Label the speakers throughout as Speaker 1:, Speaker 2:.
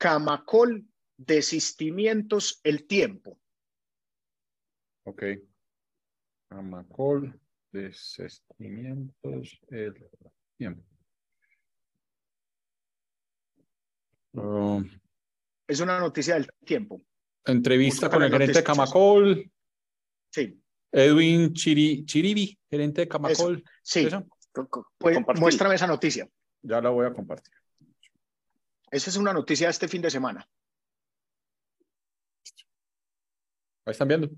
Speaker 1: Camacol, desistimientos, el tiempo.
Speaker 2: Ok. Camacol, desistimientos, el tiempo.
Speaker 1: Es una noticia del tiempo.
Speaker 2: Entrevista con el gerente de Camacol.
Speaker 1: Sí.
Speaker 2: Edwin Chiribi, gerente de Camacol.
Speaker 1: sí. Pues, muéstrame esa noticia.
Speaker 2: Ya la voy a compartir.
Speaker 1: Esa es una noticia de este fin de semana.
Speaker 2: Ahí están viendo.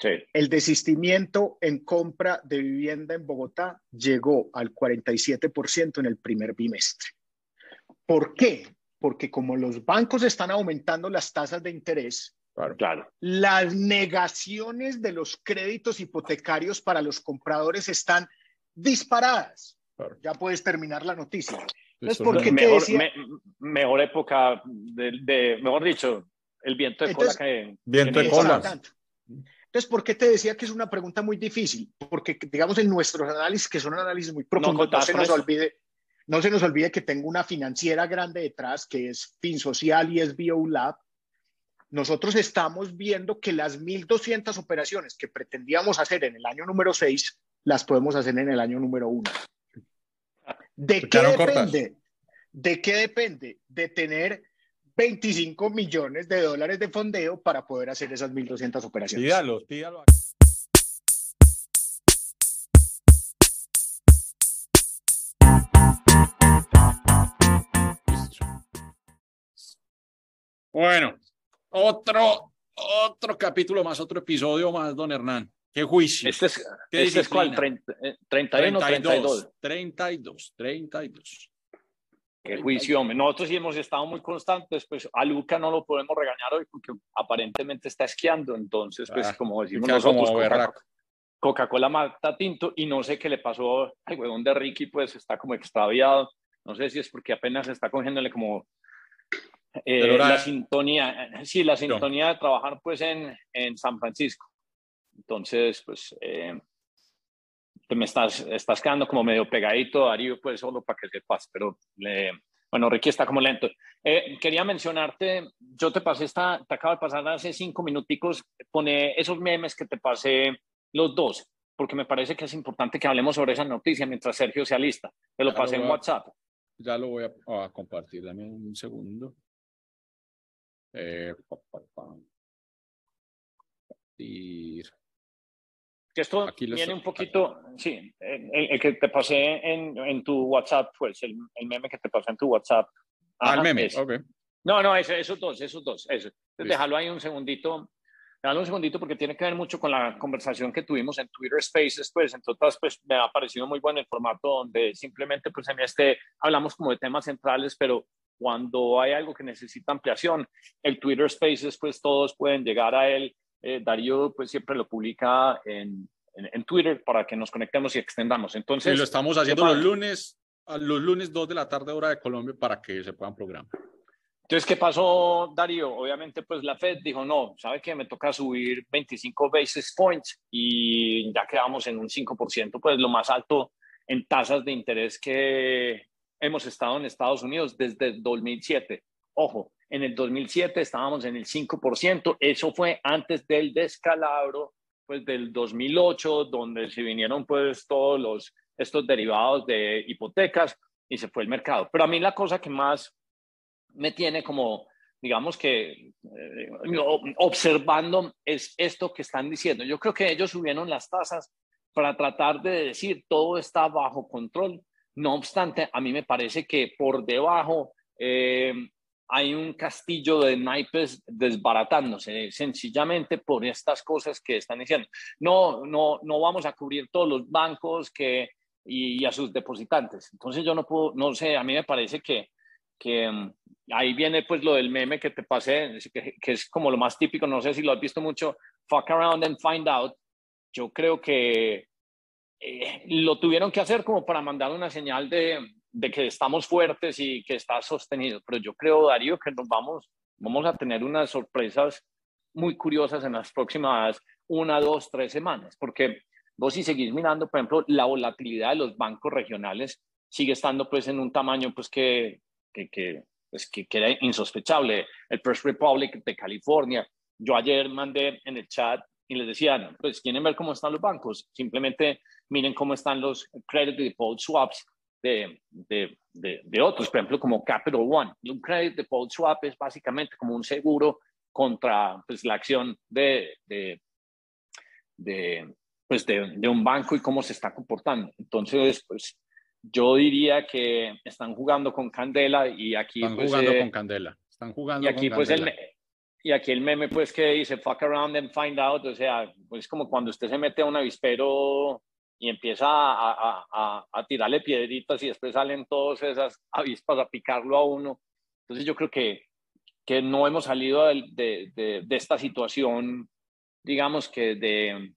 Speaker 1: Sí. El desistimiento en compra de vivienda en Bogotá llegó al 47% en el primer bimestre. ¿Por qué? Porque como los bancos están aumentando las tasas de interés,
Speaker 2: claro.
Speaker 1: las negaciones de los créditos hipotecarios para los compradores están disparadas. Ya puedes terminar la noticia.
Speaker 3: Entonces, ¿por qué mejor, decía? mejor época, de, mejor dicho, el viento de cola que...
Speaker 2: Viento de cola.
Speaker 1: Entonces, ¿por qué te decía que es una pregunta muy difícil? Porque, digamos, en nuestros análisis, que son análisis muy profundos, no, se nos olvide, no se nos olvide que tengo una financiera grande detrás, que es FinSocial y es BioLab. Nosotros estamos viendo que las 1.200 operaciones que pretendíamos hacer en el año número 6 las podemos hacer en el año número 1. ¿De qué depende? ¿De qué depende? De tener 25 millones de dólares de fondeo para poder hacer esas 1.200 operaciones.
Speaker 2: Pídalo, pídalo. Bueno, otro, otro capítulo más, otro episodio más, don Hernán. ¿Qué juicio?
Speaker 3: Este es, este es cuál, 31 o 32.
Speaker 2: 32, 32.
Speaker 3: Qué juicio, hombre. Nosotros sí hemos estado muy constantes, pues a Luca no lo podemos regañar hoy porque aparentemente está esquiando, entonces, pues ah, como decimos nosotros, Coca-Cola mata tinto y no sé qué le pasó al huevón de Ricky, pues está como extraviado. No sé si es porque apenas está cogiéndole como eh, la sintonía, sí, la sintonía de trabajar pues en, en San Francisco. Entonces, pues eh, me estás, estás quedando como medio pegadito, Darío, pues solo para que sepas, pero bueno, Ricky está como lento. Eh, quería mencionarte, yo te pasé esta, te acabo de pasar hace cinco minuticos, pone esos memes que te pasé los dos, porque me parece que es importante que hablemos sobre esa noticia mientras Sergio sea lista. Te lo pasé en WhatsApp.
Speaker 2: Ya lo voy a, compartir, dame un segundo. Eh,
Speaker 3: que esto viene un poquito, sí, el, que te pasé en, en, tu WhatsApp, pues el, el, meme que te pasé en tu WhatsApp.
Speaker 2: ah, el meme, ok.
Speaker 3: No, no, esos dos, esos dos, eso. déjalo ahí un segundito, déjalo un segundito porque tiene que ver mucho con la conversación que tuvimos en Twitter Spaces, pues, entonces, pues, me ha parecido muy bueno el formato donde simplemente, pues, en este, hablamos como de temas centrales, pero cuando hay algo que necesita ampliación, el Twitter Spaces, pues, todos pueden llegar a él eh, Darío pues siempre lo publica en, en, Twitter para que nos conectemos y extendamos. Entonces,
Speaker 2: y lo estamos haciendo los lunes, a los lunes 2 de la tarde hora de Colombia para que se puedan programar.
Speaker 3: Entonces, ¿qué pasó, Darío? Obviamente, pues la Fed dijo, no, ¿sabe qué? Me toca subir 25 basis points y ya quedamos en un 5%, pues lo más alto en tasas de interés que hemos estado en Estados Unidos desde 2007. Ojo, en el 2007 estábamos en el 5%, eso fue antes del descalabro pues del 2008, donde se vinieron pues todos los, estos derivados de hipotecas y se fue el mercado. Pero a mí la cosa que más me tiene como, digamos que, eh, observando es esto que están diciendo. Yo creo que ellos subieron las tasas para tratar de decir todo está bajo control. No obstante, a mí me parece que por debajo eh, hay un castillo de naipes desbaratándose sencillamente por estas cosas que están diciendo. No, no, no vamos a cubrir todos los bancos que, y, a sus depositantes. Entonces yo no puedo, no sé, a mí me parece que, que mm, ahí viene pues lo del meme que te pasé, que, que, es como lo más típico, no sé si lo has visto mucho, fuck around and find out. Yo creo que eh, lo tuvieron que hacer como para mandar una señal de, de que estamos fuertes y que está sostenido. Pero yo creo, Darío, que nos vamos, vamos a tener unas sorpresas muy curiosas en las próximas una, dos, tres semanas, porque vos si seguís mirando, por ejemplo, la volatilidad de los bancos regionales sigue estando pues en un tamaño pues que, que, pues, que, que era insospechable. El First Republic de California. Yo ayer mandé en el chat y les decía, pues quieren ver cómo están los bancos, simplemente miren cómo están los credit default swaps de, de, de, otros, por ejemplo, como Capital One. Un credit default swap es básicamente como un seguro contra pues, la acción de, de, de, pues, de, de un banco y cómo se está comportando. Entonces, pues yo diría que están jugando con Candela y aquí...
Speaker 2: Están
Speaker 3: pues,
Speaker 2: jugando
Speaker 3: eh,
Speaker 2: con Candela. Están jugando
Speaker 3: y aquí
Speaker 2: con
Speaker 3: pues
Speaker 2: Candela.
Speaker 3: el, y aquí el meme pues que dice fuck around and find out, o sea, pues como cuando usted se mete a un avispero y empieza a, a, a, a tirarle piedritas y después salen todas esas avispas a picarlo a uno. Entonces yo creo que, que no hemos salido de, de, de, de esta situación, digamos que de,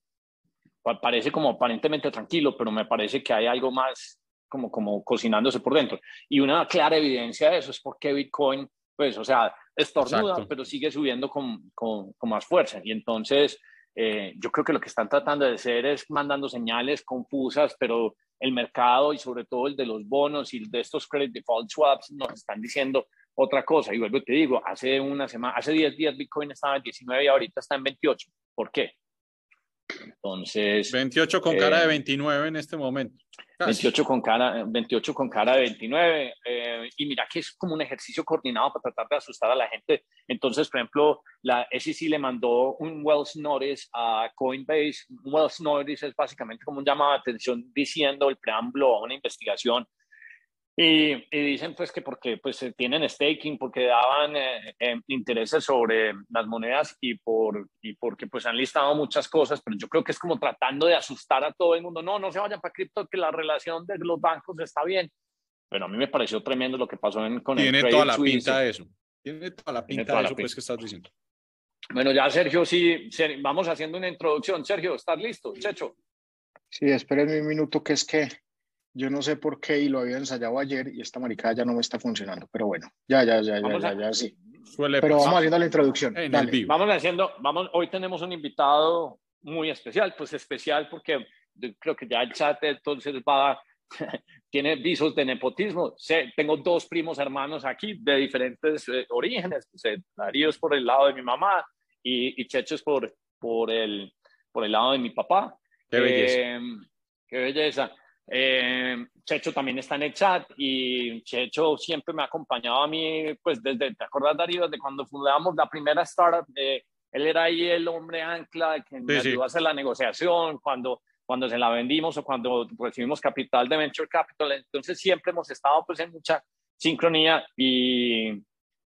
Speaker 3: parece como aparentemente tranquilo, pero me parece que hay algo más como, como cocinándose por dentro. Y una clara evidencia de eso es porque Bitcoin, pues, o sea, estornuda,
Speaker 2: Exacto.
Speaker 3: pero sigue subiendo con, con, con más fuerza. Y entonces, eh, yo creo que lo que están tratando de hacer es mandando señales confusas, pero el mercado y sobre todo el de los bonos y de estos credit default swaps nos están diciendo otra cosa. Y vuelvo y te digo, hace una semana, hace 10 días Bitcoin estaba en 19 y ahorita está en 28. ¿Por qué? Entonces,
Speaker 2: 28 con cara
Speaker 3: eh,
Speaker 2: de 29 en este momento. Casi.
Speaker 3: 28 con cara, 28 con cara de 29. eh, y mira que es como un ejercicio coordinado para tratar de asustar a la gente. Entonces, por ejemplo, la SEC le mandó un Wells Notice a Coinbase. Un Wells Notice es básicamente como un llamado de atención diciendo el preámbulo a una investigación. Y, y dicen pues que porque pues eh, tienen staking, porque daban eh, eh, intereses sobre las monedas y, por, y porque pues han listado muchas cosas, pero yo creo que es como tratando de asustar a todo el mundo. No, no se vayan para cripto, que la relación de los bancos está bien. Pero a mí me pareció tremendo lo que pasó en, con
Speaker 2: Tiene
Speaker 3: el
Speaker 2: toda
Speaker 3: Credit
Speaker 2: la
Speaker 3: Suisse.
Speaker 2: pinta de eso. Tiene toda la
Speaker 3: Tiene
Speaker 2: pinta
Speaker 3: toda
Speaker 2: de
Speaker 3: la
Speaker 2: eso pues
Speaker 3: pinta.
Speaker 2: que estás diciendo.
Speaker 3: Bueno, ya Sergio, sí, Ser- vamos haciendo una introducción. Sergio, ¿estás listo? Checho.
Speaker 1: Sí, espérenme un minuto que es que yo no sé por qué y lo había ensayado ayer y esta maricada ya no me está funcionando, pero bueno, ya, ya, ya, ya,
Speaker 3: Vamos
Speaker 1: ya,
Speaker 3: a-
Speaker 1: ya, sí.
Speaker 2: Suele
Speaker 1: Pero
Speaker 2: pasar
Speaker 1: vamos haciendo la introducción.
Speaker 2: en el
Speaker 1: Dale.
Speaker 2: vivo.
Speaker 3: Vamos haciendo, vamos, hoy tenemos un invitado muy especial, pues especial porque creo que ya el chat entonces va, tiene visos de nepotismo. Sé, tengo dos primos hermanos aquí de diferentes eh, orígenes. Pues, eh, Darío es por el lado de mi mamá y, y Checho es por, por, el, por el lado de mi papá.
Speaker 2: Qué belleza.
Speaker 3: Eh, qué belleza. Eh, Checho también está en el chat y Checho siempre me ha acompañado a mí, pues desde, ¿te acuerdas Darío? De cuando fundamos la primera startup, eh, él era ahí el hombre ancla que me
Speaker 2: Sí, sí.
Speaker 3: ayudó a hacer la negociación cuando, cuando se la vendimos o cuando recibimos capital de Venture Capital. Entonces siempre hemos estado pues en mucha sincronía y,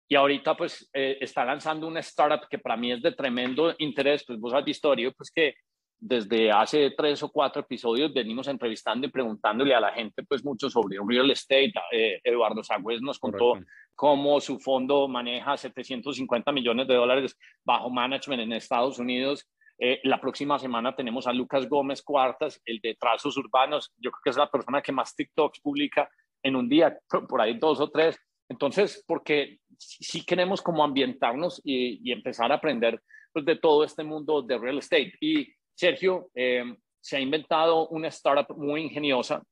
Speaker 3: y ahorita pues eh, está lanzando una startup que para mí es de tremendo interés. Pues vos has visto, Darío, pues que desde hace tres o cuatro episodios venimos entrevistando y preguntándole a la gente pues mucho sobre real estate. Eh, Eduardo Sagüez nos contó
Speaker 2: Correcto.
Speaker 3: cómo su fondo maneja 750 millones de dólares bajo management en Estados Unidos. Eh, la próxima semana tenemos a Lucas Gómez Cuartas, el de Trazos Urbanos. Yo creo que es la persona que más TikToks publica en un día, por ahí dos o tres. Entonces, porque sí queremos como ambientarnos y, y empezar a aprender pues, de todo este mundo de real estate. Y Sergio eh, se ha inventado una startup muy ingeniosa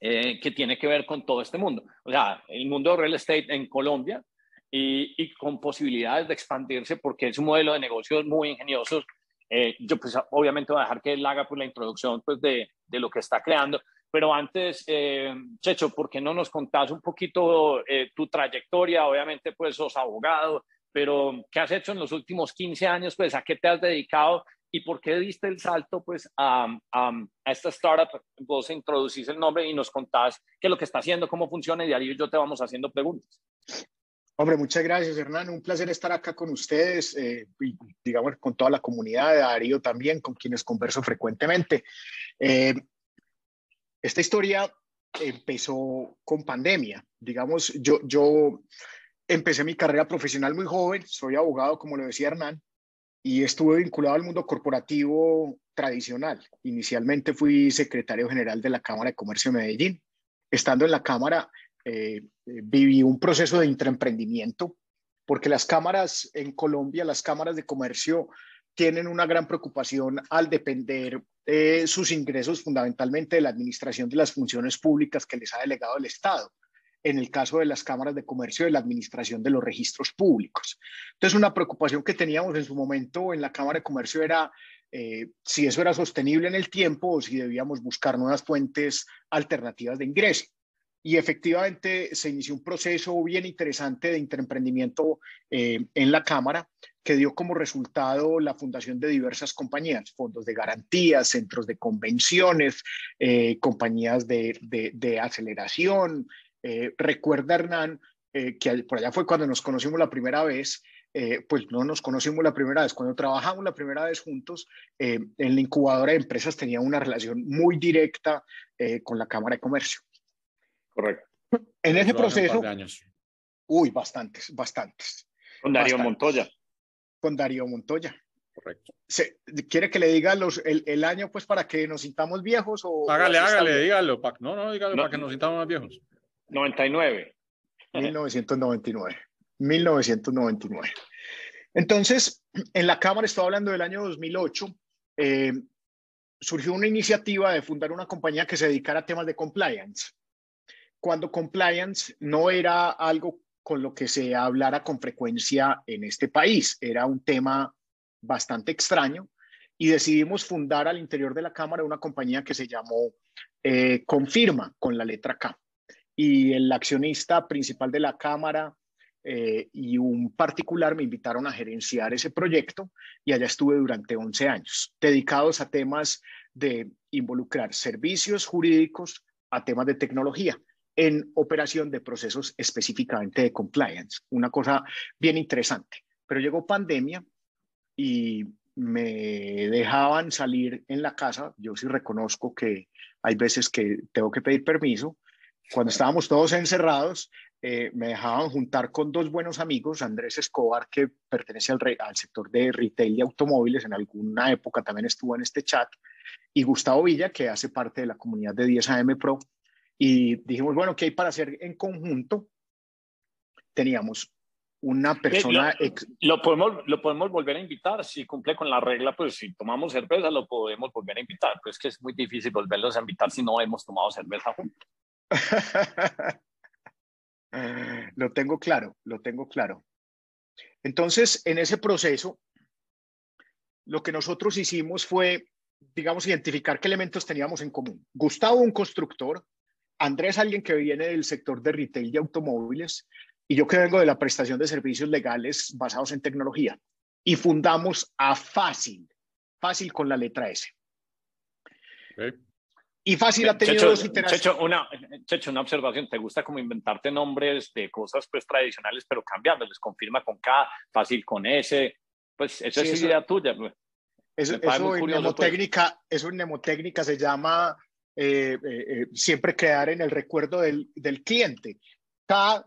Speaker 3: eh, que tiene que ver con todo este mundo. O sea, el mundo real estate en Colombia y, con posibilidades de expandirse porque es un modelo de negocios muy ingenioso. Eh, yo pues obviamente voy a dejar que él haga pues, la introducción pues, de, de lo que está creando. Pero antes, Checho, ¿por qué no nos contás un poquito tu trayectoria? Obviamente, pues sos abogado, pero ¿qué has hecho en los últimos 15 años? Pues, ¿a qué te has dedicado? ¿Y por qué diste el salto pues, a, a, a esta startup? Vos introducís el nombre y nos contás qué es lo que está haciendo, cómo funciona y de ahí yo te vamos haciendo preguntas.
Speaker 1: Hombre, muchas gracias, Hernán. Un placer estar acá con ustedes eh, y, digamos, con toda la comunidad de Darío también, con quienes converso frecuentemente. Eh, esta historia empezó con pandemia. Digamos, yo, yo empecé mi carrera profesional muy joven, soy abogado, como lo decía Hernán, y estuve vinculado al mundo corporativo tradicional. Inicialmente fui secretario general de la Cámara de Comercio de Medellín. Estando en la Cámara, eh, viví un proceso de intraemprendimiento, porque las cámaras en Colombia, las cámaras de comercio, tienen una gran preocupación al depender eh, sus ingresos fundamentalmente de la administración de las funciones públicas que les ha delegado el Estado. En el caso de las cámaras de comercio de la administración de los registros públicos. Entonces, una preocupación que teníamos en su momento en la Cámara de Comercio era eh, si eso era sostenible en el tiempo o si debíamos buscar nuevas fuentes alternativas de ingreso. Y efectivamente se inició un proceso bien interesante de interemprendimiento eh, en la Cámara que dio como resultado la fundación de diversas compañías, fondos de garantías, centros de convenciones, eh, compañías de, de, aceleración. Recuerda, Hernán, que por allá fue cuando nos conocimos la primera vez, eh, pues no nos conocimos la primera vez. Cuando trabajamos la primera vez juntos, eh, en la incubadora de empresas tenía una relación muy directa eh, con la Cámara de Comercio.
Speaker 3: Correcto.
Speaker 1: En ese proceso... Uy, bastantes, bastantes.
Speaker 3: Con Darío Montoya.
Speaker 1: Con Darío Montoya.
Speaker 2: Correcto.
Speaker 1: ¿Quiere que le diga los, el, año pues para que nos sintamos viejos? O,
Speaker 2: hágale, hágale, dígalo. no, no, dígalo para que nos sintamos más viejos.
Speaker 3: 99.
Speaker 1: 1999. 1999. Entonces, en la Cámara, estaba hablando del año 2008, eh, surgió una iniciativa de fundar una compañía que se dedicara a temas de compliance, cuando compliance no era algo con lo que se hablara con frecuencia en este país, era un tema bastante extraño y decidimos fundar al interior de la Cámara una compañía que se llamó eh, Confirma con la letra K. Y el accionista principal de la Cámara eh, y un particular me invitaron a gerenciar ese proyecto y allá estuve durante 11 años, dedicados a temas de involucrar servicios jurídicos a temas de tecnología en operación de procesos específicamente de compliance, una cosa bien interesante. Pero llegó pandemia y me dejaban salir en la casa, yo sí reconozco que hay veces que tengo que pedir permiso, cuando estábamos todos encerrados, eh, me dejaban juntar con dos buenos amigos, Andrés Escobar, que pertenece al, al, sector de retail y automóviles, en alguna época también estuvo en este chat, y Gustavo Villa, que hace parte de la comunidad de 10 AM Pro, y dijimos, bueno, ¿qué hay para hacer en conjunto? Teníamos una persona...
Speaker 3: Lo, podemos, lo podemos volver a invitar, si cumple con la regla, pues si tomamos cerveza lo podemos volver a invitar, pues es que es muy difícil volverlos a invitar si no hemos tomado cerveza juntos.
Speaker 1: lo tengo claro, lo tengo claro. Entonces, en ese proceso, lo que nosotros hicimos fue, digamos, identificar qué elementos teníamos en común. Gustavo, un constructor, Andrés, alguien que viene del sector de retail y automóviles, y yo que vengo de la prestación de servicios legales basados en tecnología. Y fundamos a Fácil, Fácil con la letra S. Y fácil ha tenido dos iteraciones.
Speaker 3: Checho una, Checho, una observación. ¿Te gusta como inventarte nombres de cosas pues tradicionales, pero cambiándoles? Confirma con K, fácil con S. Pues eso es idea tuya. Pues.
Speaker 1: Eso, eso en, pues. mnemotécnica, eso en mnemotécnica se llama eh, eh, eh, siempre quedar en el recuerdo del, del cliente. K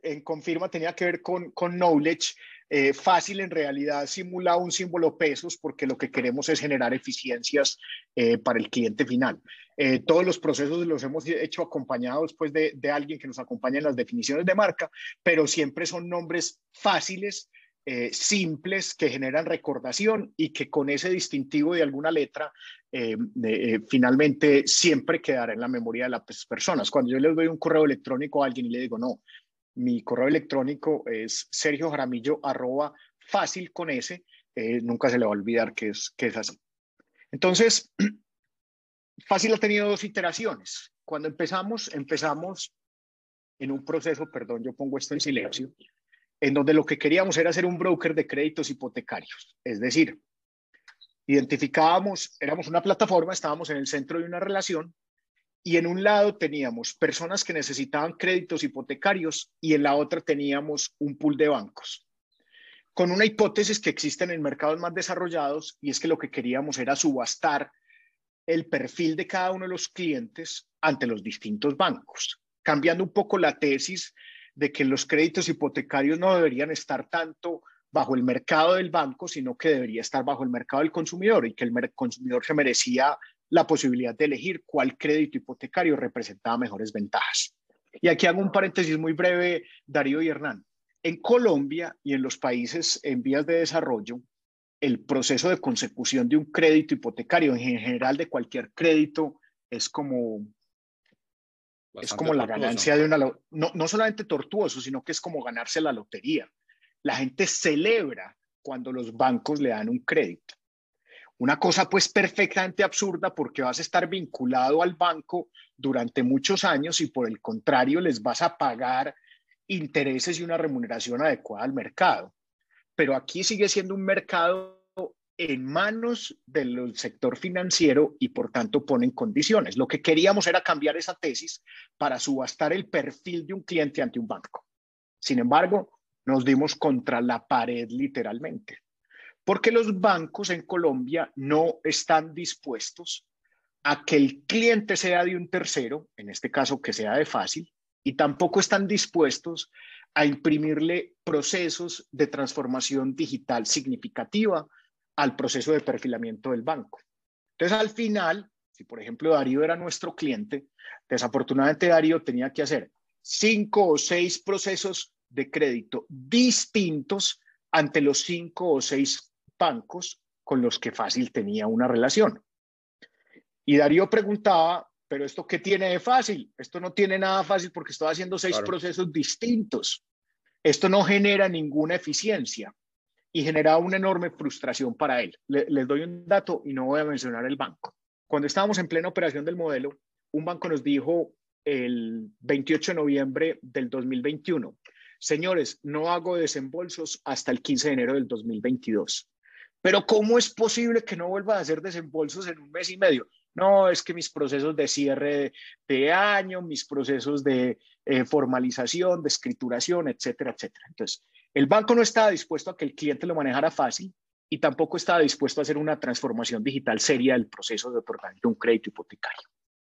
Speaker 1: en confirma tenía que ver con, con knowledge eh, fácil en realidad simula un símbolo pesos porque lo que queremos es generar eficiencias eh, para el cliente final. Eh, todos los procesos los hemos hecho acompañados pues, de, de, alguien que nos acompaña en las definiciones de marca, pero siempre son nombres fáciles, simples, que generan recordación y que con ese distintivo de alguna letra finalmente siempre quedará en la memoria de las personas. Cuando yo les doy un correo electrónico a alguien y le digo, no, mi correo electrónico es Sergio Jaramillo arroba fácil con S. Eh, nunca se le va a olvidar que es, que es así. Entonces, fácil ha tenido dos iteraciones. Cuando empezamos, empezamos en un proceso, perdón, yo pongo esto en silencio, en donde lo que queríamos era ser un broker de créditos hipotecarios. Es decir, identificábamos, éramos una plataforma, estábamos en el centro de una relación y en un lado teníamos personas que necesitaban créditos hipotecarios y en la otra teníamos un pool de bancos. Con una hipótesis que existe en mercados más desarrollados y es que lo que queríamos era subastar el perfil de cada uno de los clientes ante los distintos bancos, cambiando un poco la tesis de que los créditos hipotecarios no deberían estar tanto bajo el mercado del banco, sino que debería estar bajo el mercado del consumidor y que el consumidor se merecía la posibilidad de elegir cuál crédito hipotecario representaba mejores ventajas. Y aquí hago un paréntesis muy breve, Darío y Hernán. En Colombia y en los países en vías de desarrollo, el proceso de consecución de un crédito hipotecario, en general de cualquier crédito, es como es como la ganancia de una... No, no solamente tortuoso, sino que es como ganarse la lotería. La gente celebra cuando los bancos le dan un crédito. Una cosa pues perfectamente absurda porque vas a estar vinculado al banco durante muchos años y por el contrario les vas a pagar intereses y una remuneración adecuada al mercado. Pero aquí sigue siendo un mercado en manos del sector financiero y por tanto ponen condiciones. Lo que queríamos era cambiar esa tesis para subastar el perfil de un cliente ante un banco. Sin embargo, nos dimos contra la pared literalmente, porque los bancos en Colombia no están dispuestos a que el cliente sea de un tercero, en este caso que sea de fácil, y tampoco están dispuestos a imprimirle procesos de transformación digital significativa al proceso de perfilamiento del banco. Entonces, al final, si por ejemplo Darío era nuestro cliente, desafortunadamente Darío tenía que hacer cinco o seis procesos de crédito distintos ante los cinco o seis bancos con los que fácil tenía una relación. Y Darío preguntaba, pero esto qué tiene de fácil? Esto no tiene nada fácil porque estoy haciendo seis procesos distintos. Esto no genera ninguna eficiencia y generaba una enorme frustración para él. les doy un dato y no voy a mencionar el banco. Cuando estábamos en plena operación del modelo, un banco nos dijo el 28 de noviembre del 2021, señores, no hago desembolsos hasta el 15 de enero del 2022. Pero ¿cómo es posible que no vuelva a hacer desembolsos en un mes y medio? No, es que mis procesos de cierre de año, mis procesos de eh, formalización, de escrituración, etcétera, etcétera. Entonces, el banco no estaba dispuesto a que el cliente lo manejara fácil y tampoco estaba dispuesto a hacer una transformación digital seria del proceso de otorgamiento de un crédito hipotecario.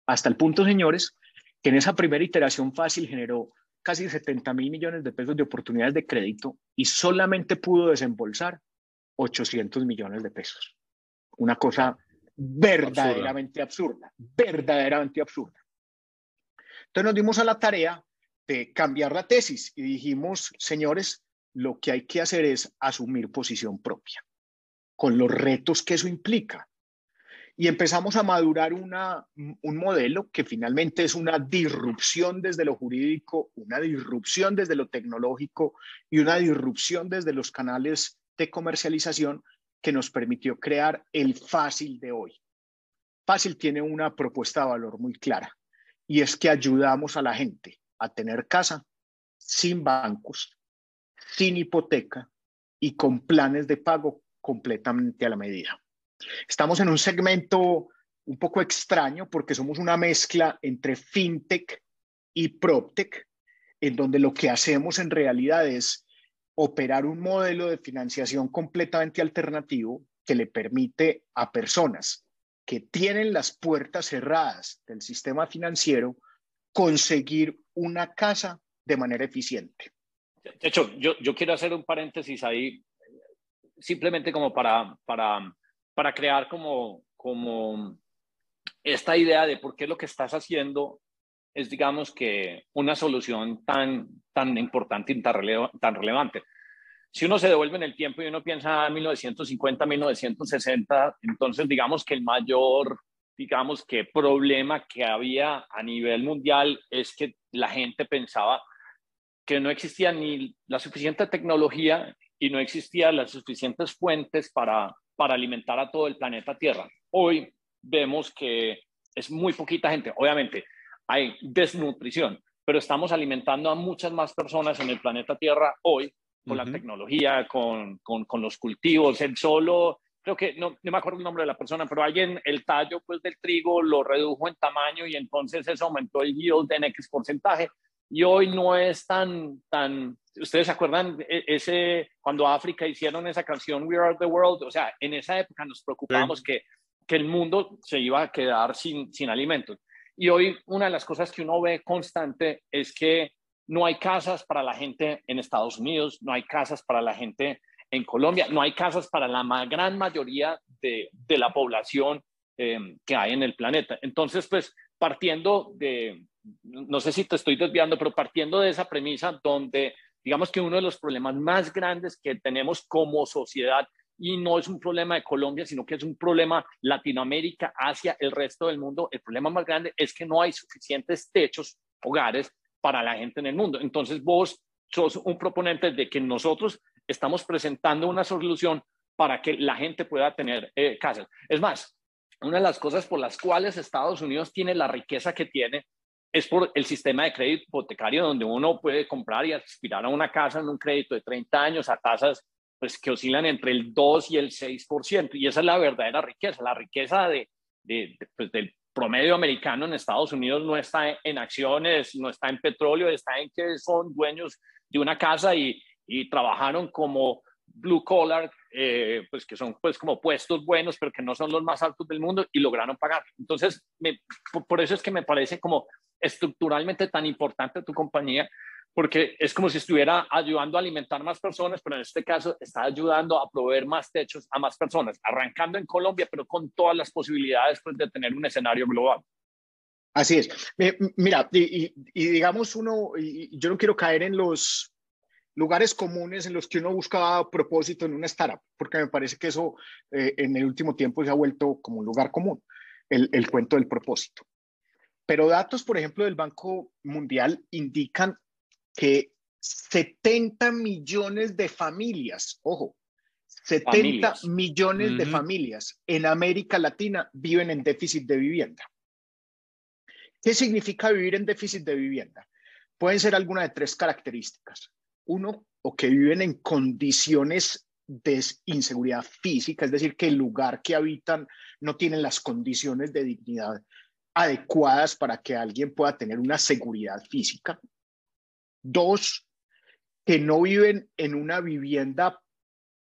Speaker 1: Hasta el punto, señores, que en esa primera iteración fácil generó casi 70 mil millones de pesos de oportunidades de crédito y solamente pudo desembolsar 800 millones de pesos. Una cosa verdaderamente absurda, verdaderamente absurda. Entonces nos dimos a la tarea de cambiar la tesis y dijimos, señores, lo que hay que hacer es asumir posición propia, con los retos que eso implica. Y empezamos a madurar una, un modelo que finalmente es una disrupción desde lo jurídico, una disrupción desde lo tecnológico y una disrupción desde los canales de comercialización que nos permitió crear el fácil de hoy. Fácil tiene una propuesta de valor muy clara y es que ayudamos a la gente a tener casa sin bancos, sin hipoteca y con planes de pago completamente a la medida. Estamos en un segmento un poco extraño porque somos una mezcla entre fintech y proptech, en donde lo que hacemos en realidad es operar un modelo de financiación completamente alternativo que le permite a personas que tienen las puertas cerradas del sistema financiero conseguir una casa de manera eficiente.
Speaker 3: De hecho, yo, yo quiero hacer un paréntesis ahí, simplemente como para, para, para crear como, como esta idea de por qué lo que estás haciendo es, digamos, que una solución tan, tan importante y tan, relevante. Si uno se devuelve en el tiempo y uno piensa en 1950, 1960, entonces digamos que el mayor, digamos que problema que había a nivel mundial es que la gente pensaba que no existía ni la suficiente tecnología y no existían las suficientes fuentes para, para alimentar a todo el planeta Tierra. Hoy vemos que es muy poquita gente. Obviamente hay desnutrición, pero estamos alimentando a muchas más personas en el planeta Tierra hoy con la tecnología, con, con, con, los cultivos. El solo, creo que no, no, me acuerdo el nombre de la persona, pero alguien el tallo pues, del trigo lo redujo en tamaño y entonces eso aumentó el yield en X porcentaje y hoy no es tan, tan, ustedes se acuerdan e, ese, cuando África hicieron esa canción We Are the World, o sea, en esa época nos preocupamos que, que el mundo se iba a quedar sin, sin alimentos. Y hoy una de las cosas que uno ve constante es que no hay casas para la gente en Estados Unidos, no hay casas para la gente en Colombia, no hay casas para la gran mayoría de, de la población eh, que hay en el planeta. Entonces, pues partiendo de, no sé si te estoy desviando, pero partiendo de esa premisa donde digamos que uno de los problemas más grandes que tenemos como sociedad y no es un problema de Colombia, sino que es un problema Latinoamérica, hacia el resto del mundo. El problema más grande es que no hay suficientes techos hogares para la gente en el mundo. Entonces vos sos un proponente de que nosotros estamos presentando una solución para que la gente pueda tener eh, casas. Es más, una de las cosas por las cuales Estados Unidos tiene la riqueza que tiene es por el sistema de crédito hipotecario donde uno puede comprar y aspirar a una casa en un crédito de 30 años a tasas pues, que oscilan entre el 2 y el 6%. Y esa es la verdadera riqueza. La riqueza de, pues, del promedio americano en Estados Unidos no está en acciones, no está en petróleo, está en que son dueños de una casa y, y trabajaron como blue collar, eh, pues que son pues como puestos buenos, pero que no son los más altos del mundo y lograron pagar. Entonces, por eso es que me parece como estructuralmente tan importante tu compañía, porque es como si estuviera ayudando a alimentar más personas, pero en este caso está ayudando a proveer más techos a más personas, arrancando en Colombia, pero con todas las posibilidades pues, de tener un escenario global.
Speaker 1: Así es. Mira, y, digamos uno, y yo no quiero caer en los lugares comunes en los que uno busca propósito en una startup, porque me parece que eso eh, en el último tiempo se ha vuelto como un lugar común, el, el cuento del propósito. Pero datos, por ejemplo, del Banco Mundial indican que 70 millones de familias, ojo, 70 millones de familias en América Latina viven en déficit de vivienda. ¿Qué significa vivir en déficit de vivienda? Pueden ser alguna de tres características. Uno, o que viven en condiciones de inseguridad física, es decir, que el lugar que habitan no tiene las condiciones de dignidad adecuadas para que alguien pueda tener una seguridad física. Dos, que no viven en una vivienda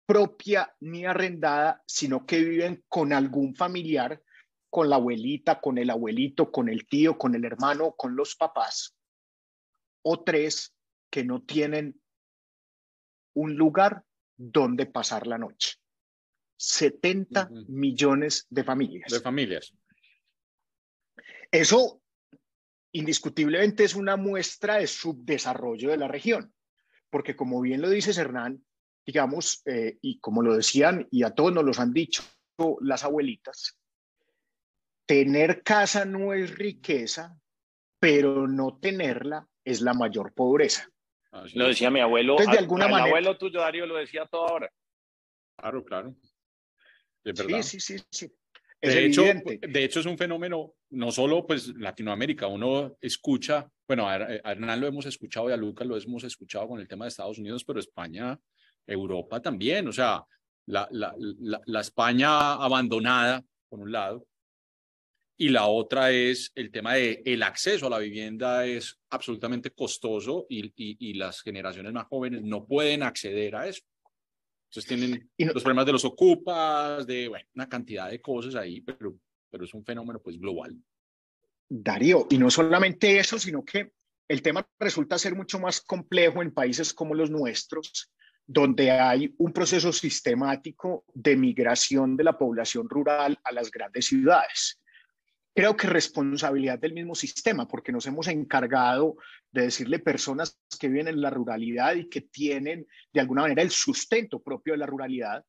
Speaker 1: propia ni arrendada, sino que viven con algún familiar, con la abuelita, con el abuelito, con el tío, con el hermano, con los papás. O tres, que no tienen un lugar donde pasar la noche. 70 millones de familias.
Speaker 2: De familias.
Speaker 1: Eso indiscutiblemente es una muestra de subdesarrollo de la región, porque como bien lo dice Hernán, digamos, eh, y como lo decían y a todos nos los han dicho las abuelitas, tener casa no es riqueza, pero no tenerla es la mayor pobreza.
Speaker 3: lo decía mi abuelo.
Speaker 1: de alguna manera,
Speaker 3: el abuelo tuyo, Darío, lo decía toda hora.
Speaker 2: Claro, claro.
Speaker 1: Sí, sí, sí, sí
Speaker 2: de, hecho, de hecho, es un fenómeno, no solo pues Latinoamérica, uno escucha, bueno, a, Hernán lo hemos escuchado y a Lucas lo hemos escuchado con el tema de Estados Unidos, pero España, Europa también, o sea, la, la, la, España abandonada, por un lado, y la otra es el tema de el acceso a la vivienda es absolutamente costoso y, y, y las generaciones más jóvenes no pueden acceder a eso. Entonces tienen los problemas de los ocupas, de bueno, una cantidad de cosas ahí, pero, pero es un fenómeno pues global.
Speaker 1: Darío, y no solamente eso, sino que el tema resulta ser mucho más complejo en países como los nuestros, donde hay un proceso sistemático de migración de la población rural a las grandes ciudades creo que responsabilidad del mismo sistema, porque nos hemos encargado de decirle personas que viven en la ruralidad y que tienen de alguna manera el sustento propio de la ruralidad,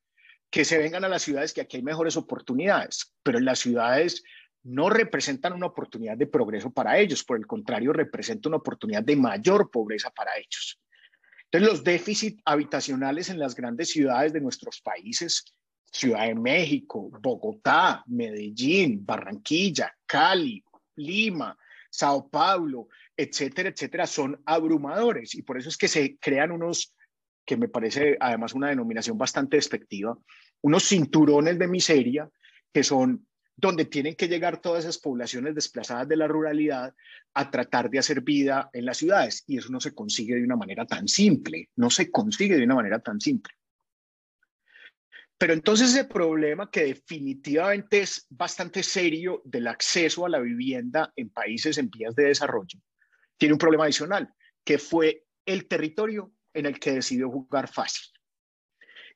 Speaker 1: que se vengan a las ciudades, que aquí hay mejores oportunidades, pero en las ciudades no representan una oportunidad de progreso para ellos, por el contrario, representan una oportunidad de mayor pobreza para ellos. Entonces, los déficits habitacionales en las grandes ciudades de nuestros países Ciudad de México, Bogotá, Medellín, Barranquilla, Cali, Lima, Sao Paulo, etcétera, etcétera, son abrumadores y por eso es que se crean unos, que me parece además una denominación bastante despectiva, unos cinturones de miseria que son donde tienen que llegar todas esas poblaciones desplazadas de la ruralidad a tratar de hacer vida en las ciudades. Y eso no se consigue de una manera tan simple, no se consigue de una manera tan simple. Pero entonces ese problema que definitivamente es bastante serio del acceso a la vivienda en países en vías de desarrollo, tiene un problema adicional, que fue el territorio en el que decidió jugar fácil.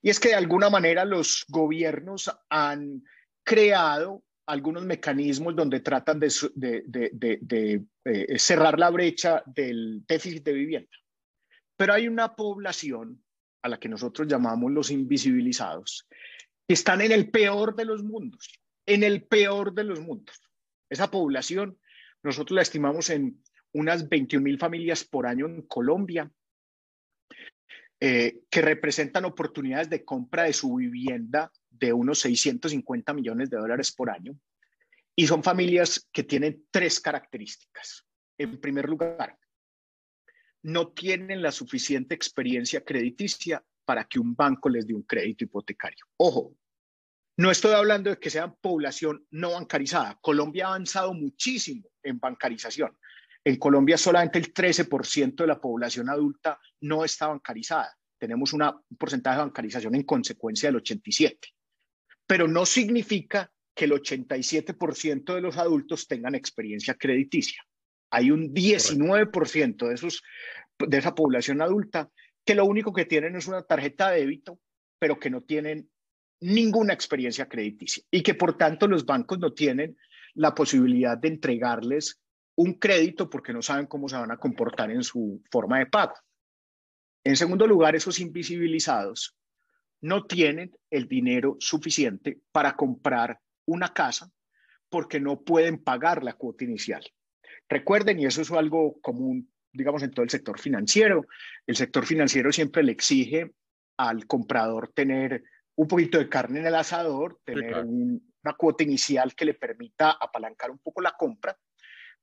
Speaker 1: Y es que de alguna manera los gobiernos han creado algunos mecanismos donde tratan de, eh, cerrar la brecha del déficit de vivienda. Pero hay una población a la que nosotros llamamos los invisibilizados, que están en el peor de los mundos, en el peor de los mundos. Esa población nosotros la estimamos en unas 21 mil familias por año en Colombia, eh, que representan oportunidades de compra de su vivienda de unos 650 millones de dólares por año. Y son familias que tienen tres características. En primer lugar, no tienen la suficiente experiencia crediticia para que un banco les dé un crédito hipotecario. Ojo, no estoy hablando de que sean población no bancarizada. Colombia ha avanzado muchísimo en bancarización. En Colombia solamente el 13% de la población adulta no está bancarizada. Tenemos un porcentaje de bancarización en consecuencia del 87%. Pero no significa que el 87% de los adultos tengan experiencia crediticia. Hay un 19% de, esos, de esa población adulta que lo único que tienen es una tarjeta de débito, pero que no tienen ninguna experiencia crediticia y que por tanto los bancos no tienen la posibilidad de entregarles un crédito porque no saben cómo se van a comportar en su forma de pago. En segundo lugar, esos invisibilizados no tienen el dinero suficiente para comprar una casa porque no pueden pagar la cuota inicial. Recuerden, y eso es algo común, digamos, en todo el sector financiero, el sector financiero siempre le exige al comprador tener un poquito de carne en el asador, tener una cuota inicial que le permita apalancar un poco la compra,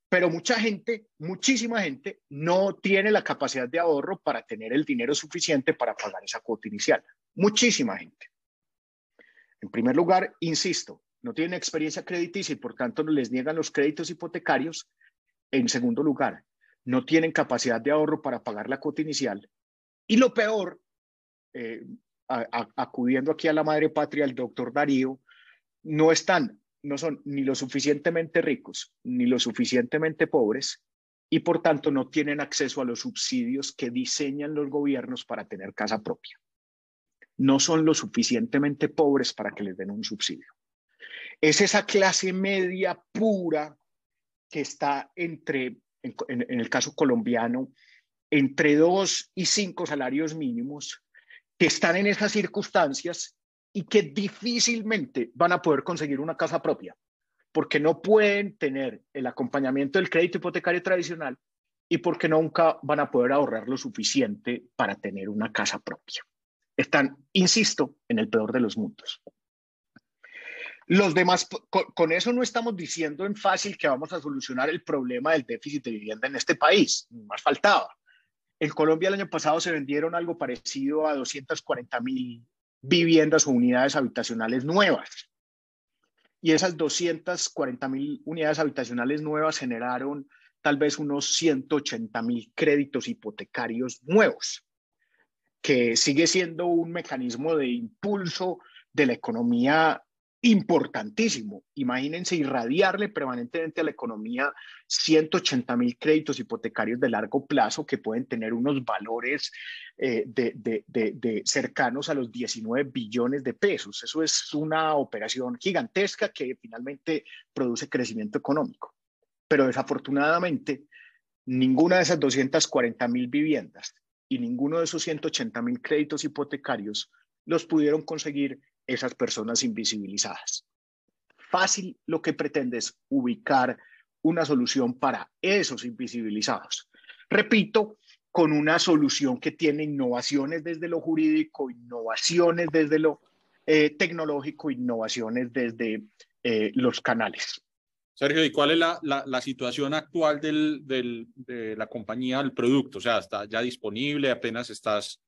Speaker 1: pero mucha gente, muchísima gente, no tiene la capacidad de ahorro para tener el dinero suficiente para pagar esa cuota inicial. Muchísima gente. En primer lugar, insisto, no tienen experiencia crediticia y por tanto no les niegan los créditos hipotecarios. En segundo lugar, no tienen capacidad de ahorro para pagar la cuota inicial. Y lo peor, eh, acudiendo aquí a la madre patria, el doctor Darío, no están, no son ni lo suficientemente ricos ni lo suficientemente pobres y por tanto no tienen acceso a los subsidios que diseñan los gobiernos para tener casa propia. No son lo suficientemente pobres para que les den un subsidio. Es esa clase media pura que está entre, en, el caso colombiano, entre dos y cinco salarios mínimos, que están en esas circunstancias y que difícilmente van a poder conseguir una casa propia, porque no pueden tener el acompañamiento del crédito hipotecario tradicional y porque nunca van a poder ahorrar lo suficiente para tener una casa propia. Están, insisto, en el peor de los mundos. Los demás, con, eso no estamos diciendo en fácil que vamos a solucionar el problema del déficit de vivienda en este país, más faltaba. En Colombia el año pasado se vendieron algo parecido a 240 mil viviendas o unidades habitacionales nuevas. Y esas 240 mil unidades habitacionales nuevas generaron tal vez unos 180 mil créditos hipotecarios nuevos, que sigue siendo un mecanismo de impulso de la economía importantísimo. Imagínense irradiarle permanentemente a la economía 180 mil créditos hipotecarios de largo plazo que pueden tener unos valores eh, de, cercanos a los 19 billones de pesos. Eso es una operación gigantesca que finalmente produce crecimiento económico. Pero desafortunadamente, ninguna de esas 240 mil viviendas y ninguno de esos 180 mil créditos hipotecarios los pudieron conseguir esas personas invisibilizadas. Fácil lo que pretende es ubicar una solución para esos invisibilizados. Repito, con una solución que tiene innovaciones desde lo jurídico, innovaciones desde lo eh, tecnológico, innovaciones desde eh, los canales.
Speaker 2: Sergio, ¿y cuál es la, la, situación actual del, del, de la compañía, del producto? O sea, ¿está ya disponible? ¿Apenas estás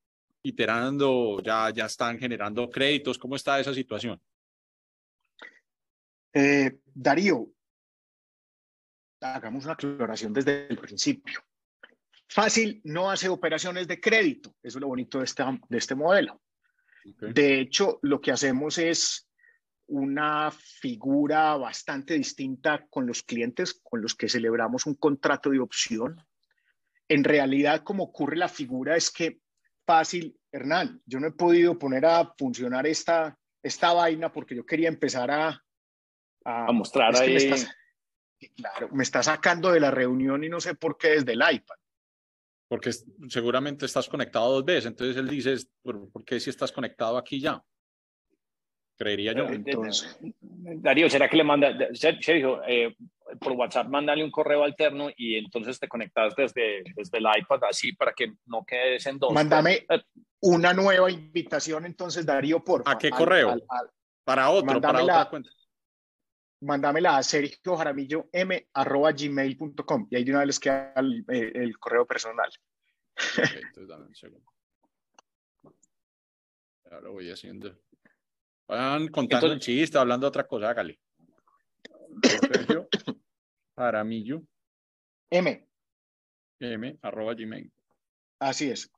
Speaker 2: iterando, ya, ya están generando créditos. ¿Cómo está esa situación?
Speaker 1: Eh, Darío, hagamos una aclaración desde el principio. Fácil no hace operaciones de crédito, eso es lo bonito de este, de este modelo. De hecho, lo que hacemos es una figura bastante distinta con los clientes con los que celebramos un contrato de opción. En realidad, como ocurre la figura es que fácil, Hernán. Yo no he podido poner a funcionar esta, esta vaina porque yo quería empezar a...
Speaker 3: A, mostrar ahí.
Speaker 1: Me claro, me está sacando de la reunión y no sé por qué desde el iPad.
Speaker 2: Porque seguramente estás conectado dos veces, entonces él dice, ¿por, qué si estás conectado aquí ya? creería yo.
Speaker 3: Entonces, Darío, ¿será que le manda, Sergio, eh, por WhatsApp, mándale un correo alterno y entonces te conectas desde, desde el iPad así para que no quedes en dos?
Speaker 1: Mándame eh, una nueva invitación entonces, Darío, por
Speaker 2: ¿A qué correo? para otro, para otra cuenta.
Speaker 1: Mándamela a Sergio Jaramillo m arroba gmail.com y ahí de una vez les queda el, el, correo personal. entonces dame un segundo.
Speaker 2: Ya lo voy haciendo. Van contando un chiste, hablando de otra cosa, hágale. Sergio Jaramillo.
Speaker 1: M.
Speaker 2: M, arroba gmail.
Speaker 1: Así es.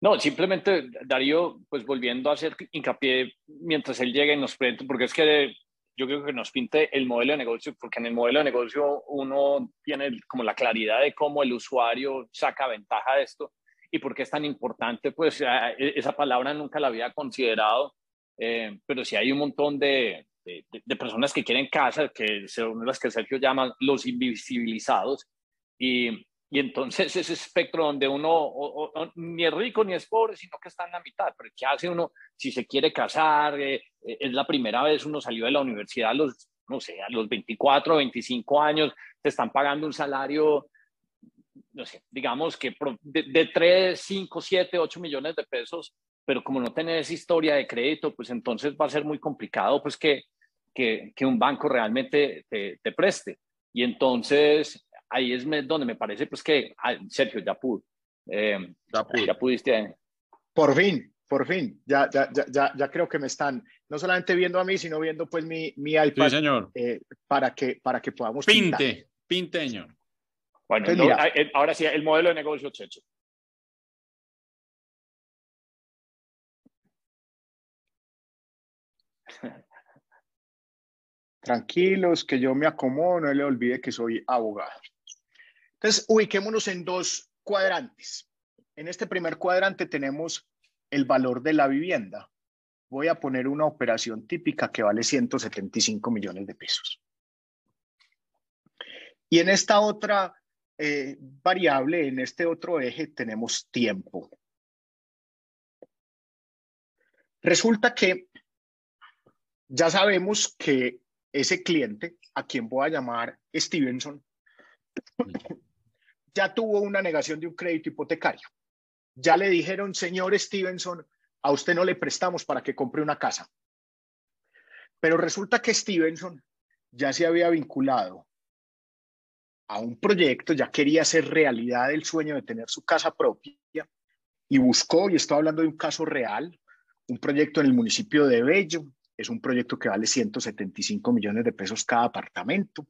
Speaker 3: No, simplemente Darío, pues volviendo a hacer hincapié mientras él llega y nos presente, porque es que yo creo que nos pinte el modelo de negocio, porque en el modelo de negocio uno tiene como la claridad de cómo el usuario saca ventaja de esto y por qué es tan importante, pues e, esa palabra nunca la había considerado, eh, pero sí hay un montón de, de, personas que quieren casa, que son las que Sergio llama los invisibilizados, y, y entonces ese espectro donde uno ni es rico ni es pobre, sino que está en la mitad, pero ¿qué hace uno si se quiere casar? Eh, eh, es la primera vez uno salió de la universidad a los, no sé, a los 24, 25 años, te están pagando un salario no sé, digamos que de, de 3, 5, 7, 8 millones de pesos, pero como no tenés historia de crédito, pues entonces va a ser muy complicado pues que, que, que un banco realmente te, te, preste. Y entonces ahí es donde me parece pues que, Sergio, ya pudo. Eh, ya, pudiste.
Speaker 1: Por fin, por fin, ya, ya, ya, ya, creo que me están no solamente viendo a mí, sino viendo pues mi, mi iPad.
Speaker 2: Sí, señor.
Speaker 1: Eh, para, que, para que podamos.
Speaker 2: Pinte, pinte, señor.
Speaker 3: Bueno, pues eh, ahora sí, el modelo de negocio, Checho.
Speaker 1: Tranquilos, que yo me acomodo, no le olvide que soy abogado. Entonces, ubiquémonos en dos cuadrantes. En este primer cuadrante tenemos el valor de la vivienda. Voy a poner una operación típica que vale 175 millones de pesos. Y en esta otra eh, variable, en este otro eje tenemos tiempo. Resulta que ya sabemos que ese cliente, a quien voy a llamar Stevenson, ya tuvo una negación de un crédito hipotecario. Ya le dijeron, señor Stevenson, a usted no le prestamos para que compre una casa. Pero resulta que Stevenson ya se había vinculado a un proyecto, ya quería hacer realidad el sueño de tener su casa propia y buscó, y estoy hablando de un caso real, un proyecto en el municipio de Bello, es un proyecto que vale 175 millones de pesos cada apartamento.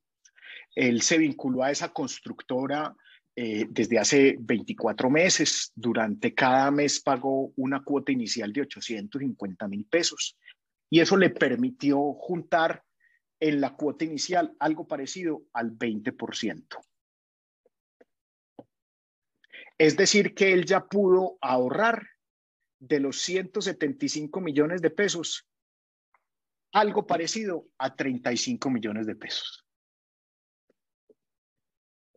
Speaker 1: Él se vinculó a esa constructora eh, desde hace 24 meses. Durante cada mes pagó una cuota inicial de 850 mil pesos y eso le permitió juntar en la cuota inicial algo parecido al 20%. Es decir, que él ya pudo ahorrar de los 175 millones de pesos algo parecido a 35 millones de pesos.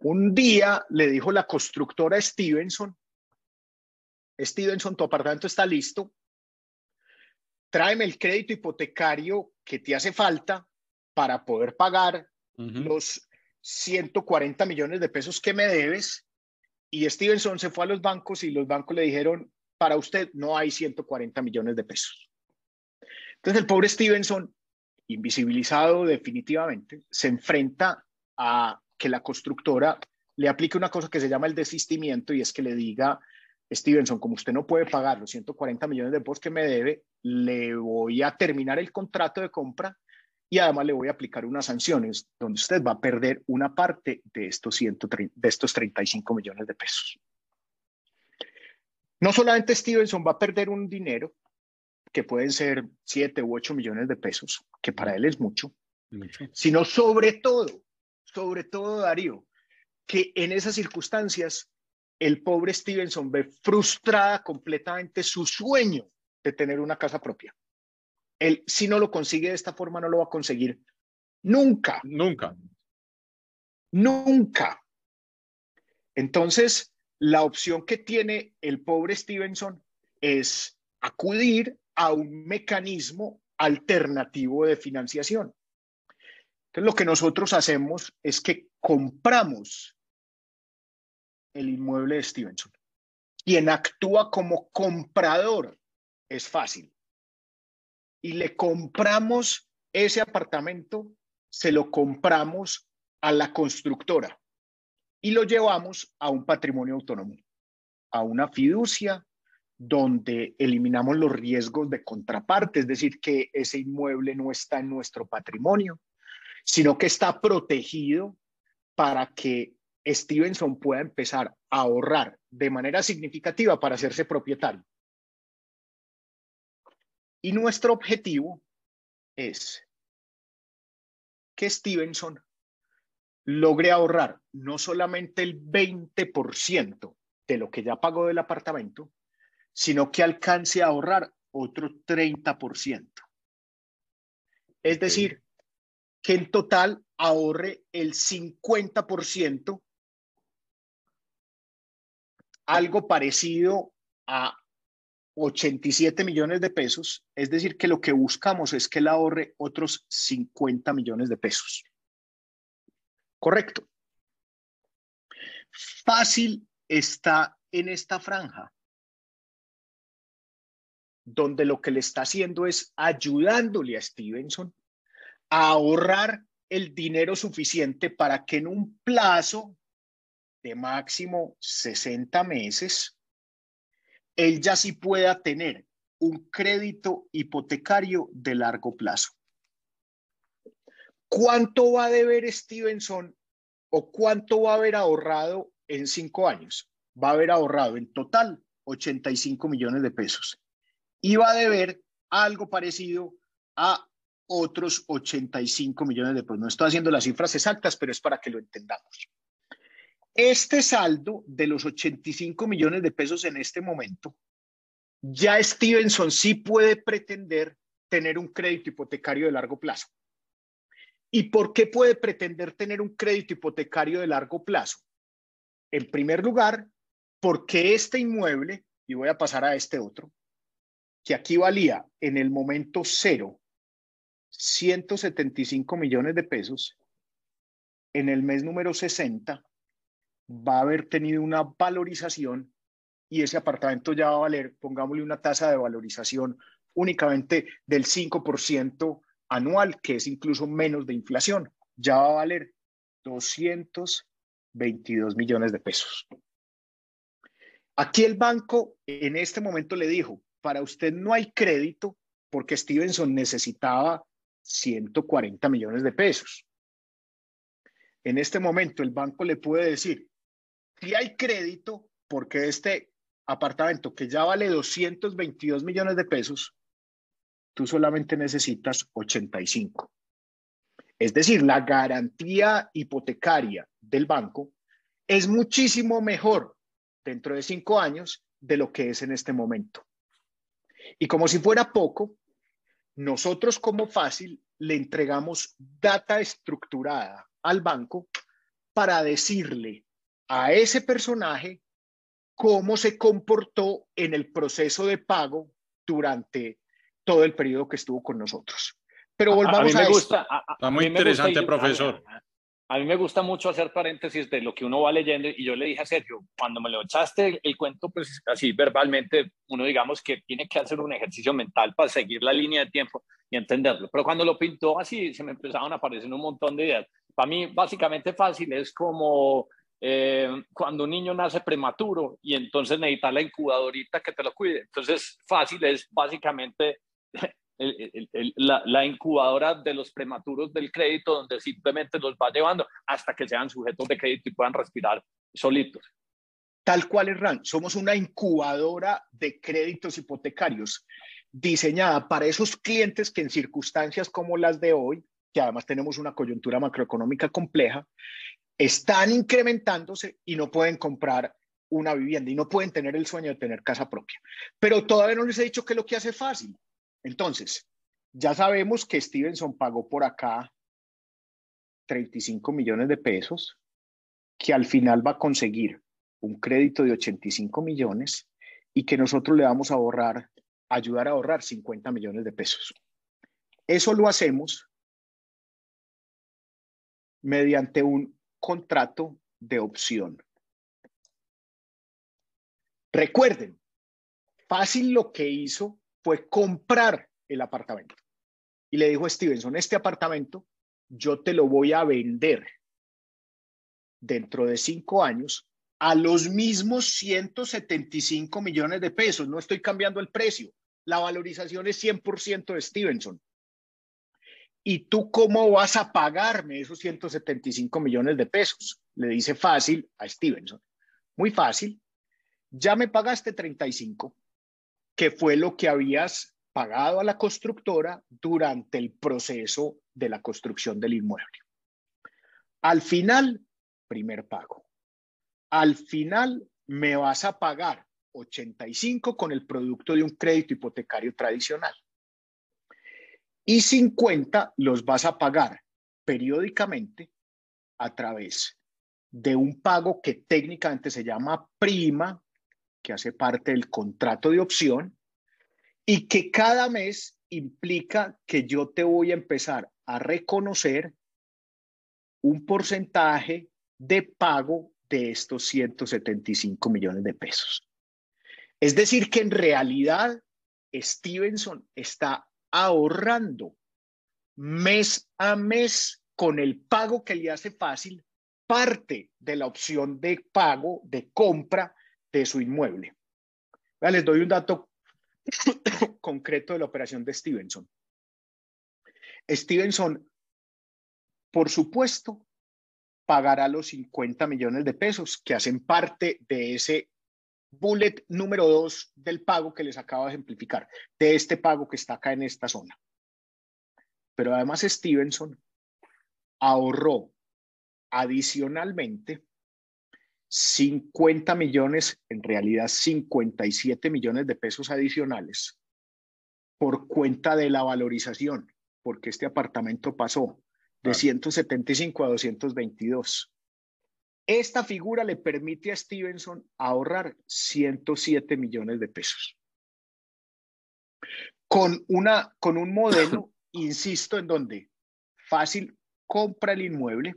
Speaker 1: Un día le dijo la constructora Stevenson, Stevenson, tu apartamento está listo, tráeme el crédito hipotecario que te hace falta para poder pagar los 140 millones de pesos que me debes. Y Stevenson se fue a los bancos y los bancos le dijeron, para usted no hay 140 millones de pesos. Entonces el pobre Stevenson, invisibilizado definitivamente, se enfrenta a que la constructora le aplique una cosa que se llama el desistimiento y es que le diga, Stevenson, como usted no puede pagar los 140 millones de pesos que me debe, le voy a terminar el contrato de compra y además le voy a aplicar unas sanciones donde usted va a perder una parte de estos, 130, de estos 35 millones de pesos. No solamente Stevenson va a perder un dinero, que pueden ser 7 u 8 millones de pesos, que para él es mucho, mucho, sino sobre todo, sobre todo Darío, que en esas circunstancias el pobre Stevenson ve frustrada completamente su sueño de tener una casa propia. Él, si no lo consigue de esta forma, no lo va a conseguir nunca.
Speaker 2: Nunca.
Speaker 1: Nunca. Entonces, la opción que tiene el pobre Stevenson es acudir a un mecanismo alternativo de financiación. Entonces, lo que nosotros hacemos es que compramos el inmueble de Stevenson. Quien actúa como comprador es fácil. Y le compramos ese apartamento, se lo compramos a la constructora y lo llevamos a un patrimonio autónomo, a una fiducia donde eliminamos los riesgos de contraparte, es decir, que ese inmueble no está en nuestro patrimonio, sino que está protegido para que Stevenson pueda empezar a ahorrar de manera significativa para hacerse propietario. Y nuestro objetivo es que Stevenson logre ahorrar no solamente el 20% de lo que ya pagó del apartamento, sino que alcance a ahorrar otro 30%. Es decir, que en total ahorre el 50%, algo parecido a 87 millones de pesos, es decir, que lo que buscamos es que él ahorre otros 50 millones de pesos. Correcto. Fácil está en esta franja donde lo que le está haciendo es ayudándole a Stevenson a ahorrar el dinero suficiente para que en un plazo de máximo 60 meses, él ya sí pueda tener un crédito hipotecario de largo plazo. ¿Cuánto va a deber Stevenson o cuánto va a haber ahorrado en cinco años? Va a haber ahorrado en total 85 millones de pesos va a deber algo parecido a otros 85 millones de pesos. No estoy haciendo las cifras exactas, pero es para que lo entendamos. Este saldo de los 85 millones de pesos en este momento, ya Stevenson sí puede pretender tener un crédito hipotecario de largo plazo. ¿Y por qué puede pretender tener un crédito hipotecario de largo plazo? En primer lugar, porque este inmueble, y voy a pasar a este otro, que aquí valía en el momento cero 175 millones de pesos, en el mes número 60 va a haber tenido una valorización y ese apartamento ya va a valer, pongámosle una tasa de valorización únicamente del 5% anual, que es incluso menos de inflación. Ya va a valer 222 millones de pesos. Aquí el banco en este momento le dijo, para usted no hay crédito porque Stevenson necesitaba 140 millones de pesos. En este momento el banco le puede decir, si hay crédito porque este apartamento que ya vale 222 millones de pesos, tú solamente necesitas 85. Es decir, la garantía hipotecaria del banco es muchísimo mejor dentro de cinco años de lo que es en este momento. Y como si fuera poco, nosotros como fácil le entregamos data estructurada al banco para decirle a ese personaje cómo se comportó en el proceso de pago durante todo el periodo que estuvo con nosotros. Pero volvamos a,
Speaker 2: mí me gusta, Está muy interesante, profesor
Speaker 3: a mí me gusta mucho hacer paréntesis de lo que uno va leyendo y yo le dije a Sergio, cuando me lo echaste el, cuento, pues así verbalmente, uno digamos que tiene que hacer un ejercicio mental para seguir la línea de tiempo y entenderlo. Pero cuando lo pintó así, se me empezaron a aparecer un montón de ideas. Para mí, básicamente fácil, es como eh, cuando un niño nace prematuro y entonces necesita la incubadorita que te lo cuide. Entonces, fácil es básicamente la, incubadora de los prematuros del crédito, donde simplemente los va llevando hasta que sean sujetos de crédito y puedan respirar solitos.
Speaker 1: Tal cual RAN, somos una incubadora de créditos hipotecarios diseñada para esos clientes que en circunstancias como las de hoy, que además tenemos una coyuntura macroeconómica compleja, están incrementándose y no pueden comprar una vivienda y no pueden tener el sueño de tener casa propia. Pero todavía no les he dicho que lo que hace fácil. Entonces, ya sabemos que Stevenson pagó por acá 35 millones de pesos, que al final va a conseguir un crédito de 85 millones y que nosotros le vamos a ahorrar ayudar a ahorrar 50 millones de pesos. Eso lo hacemos mediante un contrato de opción. Recuerden, fácil lo que hizo fue comprar el apartamento. Y le dijo Stevenson, este apartamento yo te lo voy a vender dentro de cinco años a los mismos 175 millones de pesos. No estoy cambiando el precio. La valorización es 100% de Stevenson. ¿Y tú cómo vas a pagarme esos 175 millones de pesos? Le dice fácil a Stevenson. Muy fácil. Ya me pagaste 35, que fue lo que habías pagado a la constructora durante el proceso de la construcción del inmueble. Al final, primer pago. Al final, me vas a pagar 85 con el producto de un crédito hipotecario tradicional. Y 50 los vas a pagar periódicamente a través de un pago que técnicamente se llama prima, que hace parte del contrato de opción, y que cada mes implica que yo te voy a empezar a reconocer un porcentaje de pago de estos 175 millones de pesos. Es decir, que en realidad Stevenson está ahorrando mes a mes con el pago que le hace fácil parte de la opción de pago, de compra de su inmueble. Les doy un dato concreto de la operación de Stevenson. Stevenson, por supuesto, pagará los 50 millones de pesos que hacen parte de ese bullet número dos del pago que les acabo de ejemplificar, de este pago que está acá en esta zona. Pero además Stevenson ahorró adicionalmente 50 millones, en realidad 57 millones de pesos adicionales por cuenta de la valorización, porque este apartamento pasó de 175 a 222. Esta figura le permite a Stevenson ahorrar 107 millones de pesos. Con, una, con un modelo, insisto, en donde fácil compra el inmueble,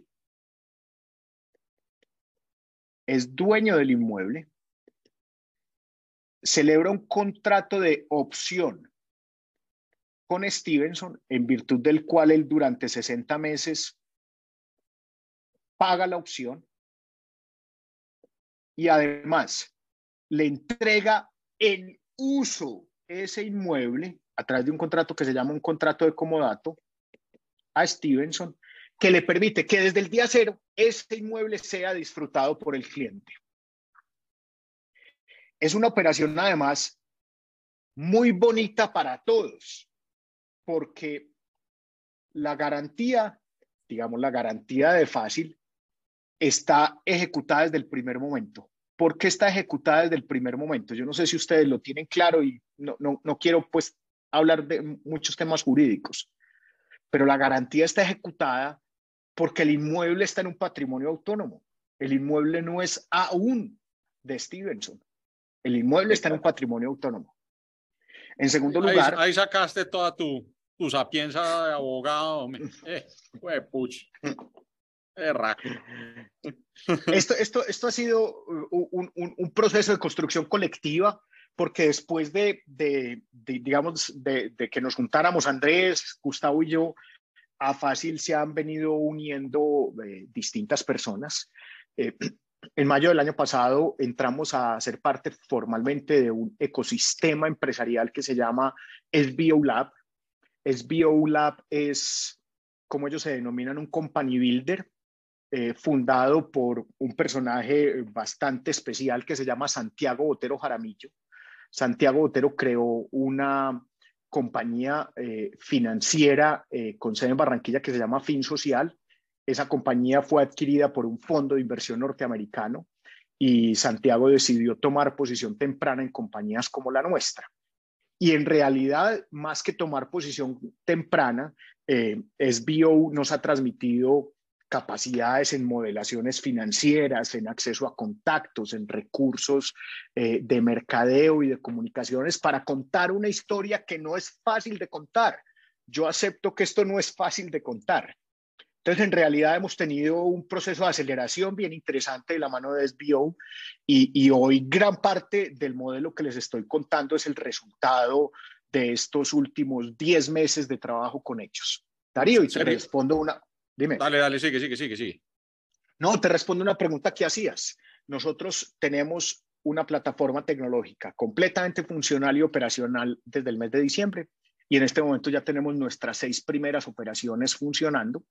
Speaker 1: es dueño del inmueble, celebra un contrato de opción con Stevenson, en virtud del cual él durante 60 meses paga la opción y además le entrega en uso ese inmueble a través de un contrato que se llama un contrato de comodato a Stevenson, que le permite que desde el día cero ese inmueble sea disfrutado por el cliente. Es una operación además muy bonita para todos, porque la garantía, digamos, la garantía de fácil, está ejecutada desde el primer momento. ¿Por qué está ejecutada desde el primer momento? Yo no sé si ustedes lo tienen claro y no, no, no quiero pues hablar de muchos temas jurídicos, pero la garantía está ejecutada porque el inmueble está en un patrimonio autónomo. El inmueble no es aún de Stevenson. El inmueble está en un patrimonio autónomo. En segundo lugar...
Speaker 2: Ahí, sacaste toda tu, tu sapiencia de abogado. Eh,
Speaker 1: esto, esto, esto ha sido un, un, un, proceso de construcción colectiva, porque después de, de, digamos, de, de, que nos juntáramos Andrés, Gustavo y yo, a Fácil se han venido uniendo eh, distintas personas. Eh, en mayo del año pasado entramos a ser parte formalmente de un ecosistema empresarial que se llama SBO Lab. SBO Lab es, como ellos se denominan, un company builder eh, fundado por un personaje bastante especial que se llama Santiago Botero Jaramillo. Santiago Botero creó una compañía eh, financiera eh, con sede en Barranquilla que se llama Fin Social. Esa compañía fue adquirida por un fondo de inversión norteamericano y Santiago decidió tomar posición temprana en compañías como la nuestra. Y en realidad, más que tomar posición temprana, eh, SBO nos ha transmitido capacidades en modelaciones financieras, en acceso a contactos, en recursos eh, de mercadeo y de comunicaciones para contar una historia que no es fácil de contar. Yo acepto que esto no es fácil de contar. Entonces, en realidad hemos tenido un proceso de aceleración bien interesante de la mano de SBO y, y hoy gran parte del modelo que les estoy contando es el resultado de estos últimos 10 meses de trabajo con ellos. Darío, y te respondo una, Dime.
Speaker 2: Dale, dale, sigue, sigue, sigue, sigue.
Speaker 1: No, te respondo una pregunta que hacías. Nosotros tenemos una plataforma tecnológica completamente funcional y operacional desde el mes de diciembre y en este momento ya tenemos nuestras seis primeras operaciones funcionando,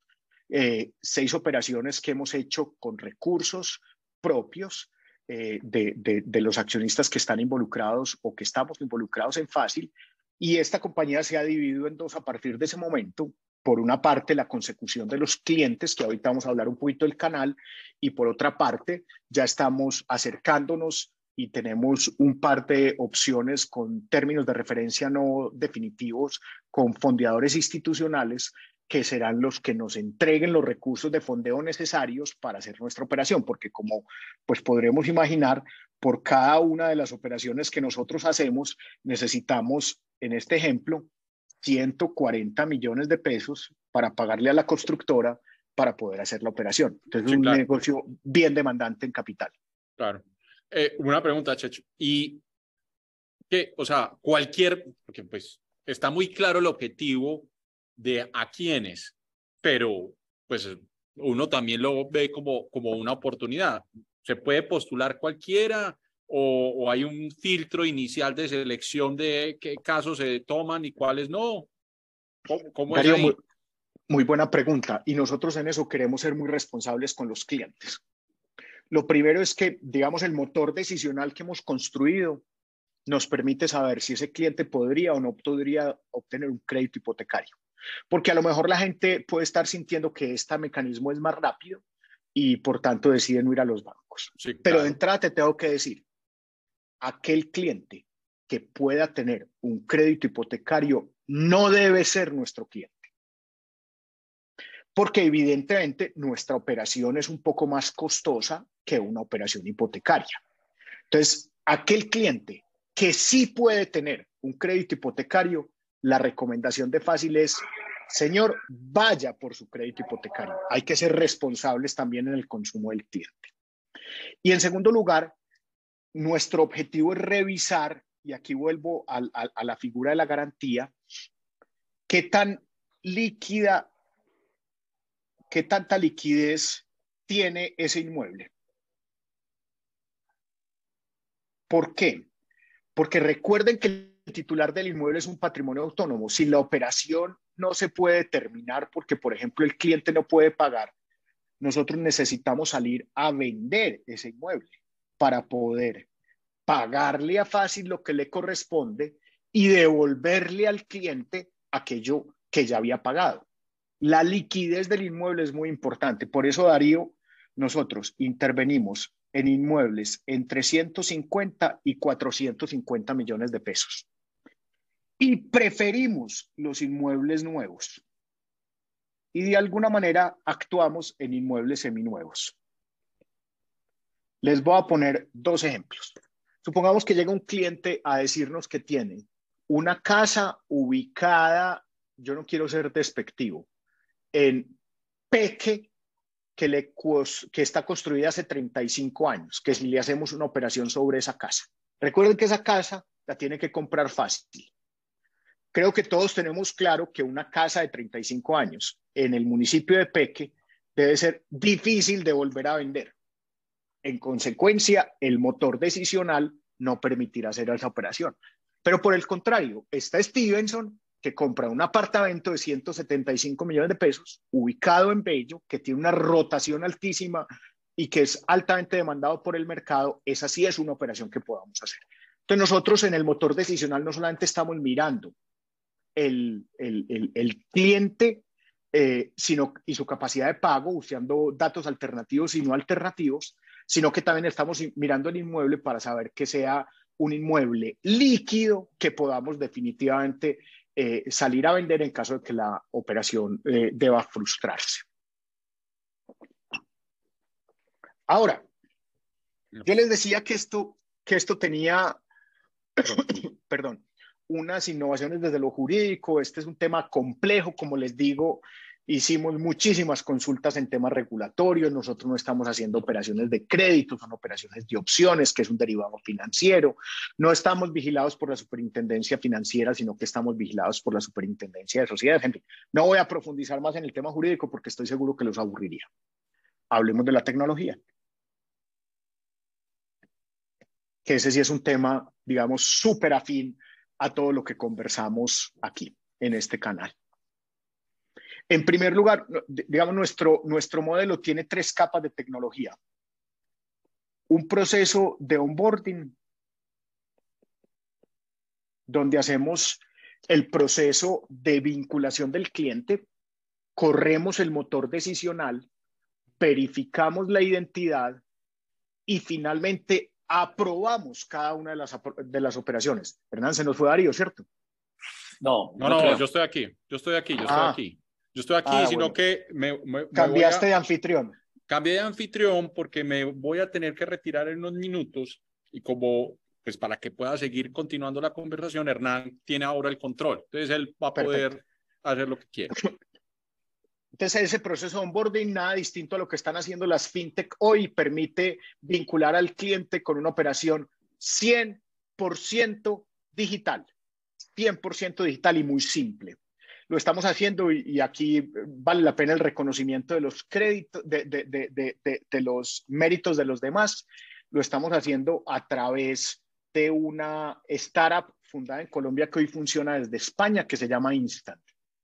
Speaker 1: eh, seis operaciones que hemos hecho con recursos propios eh, de, de, los accionistas que están involucrados o que estamos involucrados en Fácil y esta compañía se ha dividido en dos a partir de ese momento por una parte, la consecución de los clientes, que ahorita vamos a hablar un poquito del canal, y por otra parte, ya estamos acercándonos y tenemos un par de opciones con términos de referencia no definitivos con fondeadores institucionales que serán los que nos entreguen los recursos de fondeo necesarios para hacer nuestra operación, porque como pues podremos imaginar, por cada una de las operaciones que nosotros hacemos, necesitamos, en este ejemplo, 140 millones de pesos para pagarle a la constructora para poder hacer la operación. Entonces es un negocio bien demandante en capital.
Speaker 2: Claro. Eh, una pregunta, Checho. Y que, o sea, cualquier, porque pues está muy claro el objetivo de a quiénes, pero pues uno también lo ve como, como una oportunidad. Se puede postular cualquiera, o, hay un filtro inicial de selección de qué casos se toman y cuáles no?
Speaker 1: ¿Cómo, es muy, muy buena pregunta. Y nosotros en eso queremos ser muy responsables con los clientes. Lo primero es que, digamos, el motor decisional que hemos construido nos permite saber si ese cliente podría o no podría obtener un crédito hipotecario. Porque a lo mejor la gente puede estar sintiendo que este mecanismo es más rápido y por tanto deciden no ir a los bancos. Pero de entrada te tengo que decir, aquel cliente que pueda tener un crédito hipotecario no debe ser nuestro cliente. Porque evidentemente nuestra operación es un poco más costosa que una operación hipotecaria. Entonces, aquel cliente que sí puede tener un crédito hipotecario, la recomendación de fácil es, señor, vaya por su crédito hipotecario. Hay que ser responsables también en el consumo del cliente. Y en segundo lugar, nuestro objetivo es revisar, y aquí vuelvo a, la figura de la garantía, qué tan líquida, qué tanta liquidez tiene ese inmueble. ¿Por qué? Porque recuerden que el titular del inmueble es un patrimonio autónomo. Si la operación no se puede terminar porque, por ejemplo, el cliente no puede pagar, nosotros necesitamos salir a vender ese inmueble para poder pagarle a Fácil lo que le corresponde y devolverle al cliente aquello que ya había pagado. La liquidez del inmueble es muy importante. Por eso, Darío, nosotros intervenimos en inmuebles entre 150 y 450 millones de pesos. Y preferimos los inmuebles nuevos. Y de alguna manera actuamos en inmuebles seminuevos. Les voy a poner dos ejemplos. Supongamos que llega un cliente a decirnos que tiene una casa ubicada, yo no quiero ser despectivo, en Peque, que, que está construida hace 35 años, que si le hacemos una operación sobre esa casa. Recuerden que esa casa la tiene que comprar fácil. Creo que todos tenemos claro que una casa de 35 años en el municipio de Peque debe ser difícil de volver a vender. En consecuencia, el motor decisional no permitirá hacer esa operación. Pero por el contrario, está Stevenson, que compra un apartamento de 175 millones de pesos, ubicado en Bello, que tiene una rotación altísima y que es altamente demandado por el mercado, esa sí es una operación que podamos hacer. Entonces nosotros en el motor decisional no solamente estamos mirando el, cliente eh, sino, y su capacidad de pago, usando datos alternativos y no alternativos, sino que también estamos mirando el inmueble para saber que sea un inmueble líquido que podamos definitivamente eh, salir a vender en caso de que la operación eh, deba frustrarse. Ahora, yo les decía que esto, que esto tenía, perdón, unas innovaciones desde lo jurídico. Este es un tema complejo, como les digo, hicimos muchísimas consultas en temas regulatorios. Nosotros no estamos haciendo operaciones de crédito, son operaciones de opciones, que es un derivado financiero. No estamos vigilados por la superintendencia financiera, sino que estamos vigilados por la superintendencia de sociedades. no voy a profundizar más en el tema jurídico porque estoy seguro que los aburriría. Hablemos de la tecnología. Que ese sí es un tema, digamos, súper afín a todo lo que conversamos aquí en este canal. En primer lugar, digamos, nuestro, nuestro modelo tiene tres capas de tecnología. Un proceso de onboarding, donde hacemos el proceso de vinculación del cliente, corremos el motor decisional, verificamos la identidad y finalmente aprobamos cada una de las, de las operaciones. Hernán, se nos fue Darío, ¿cierto?
Speaker 2: No, no, no, yo estoy aquí, yo estoy aquí, yo estoy ah. aquí. Yo estoy aquí, ah, sino que me,
Speaker 1: Cambiaste de anfitrión.
Speaker 2: Cambié de anfitrión porque me voy a tener que retirar en unos minutos y como, pues para que pueda seguir continuando la conversación, Hernán tiene ahora el control. Entonces él va a poder hacer lo que quiera.
Speaker 1: Entonces, ese proceso de onboarding, nada distinto a lo que están haciendo las fintech hoy, permite vincular al cliente con una operación 100% digital, 100% digital y muy simple. Lo estamos haciendo y, aquí vale la pena el reconocimiento de los créditos, de, los méritos de los demás. Lo estamos haciendo a través de una startup fundada en Colombia que hoy funciona desde España, que se llama Instant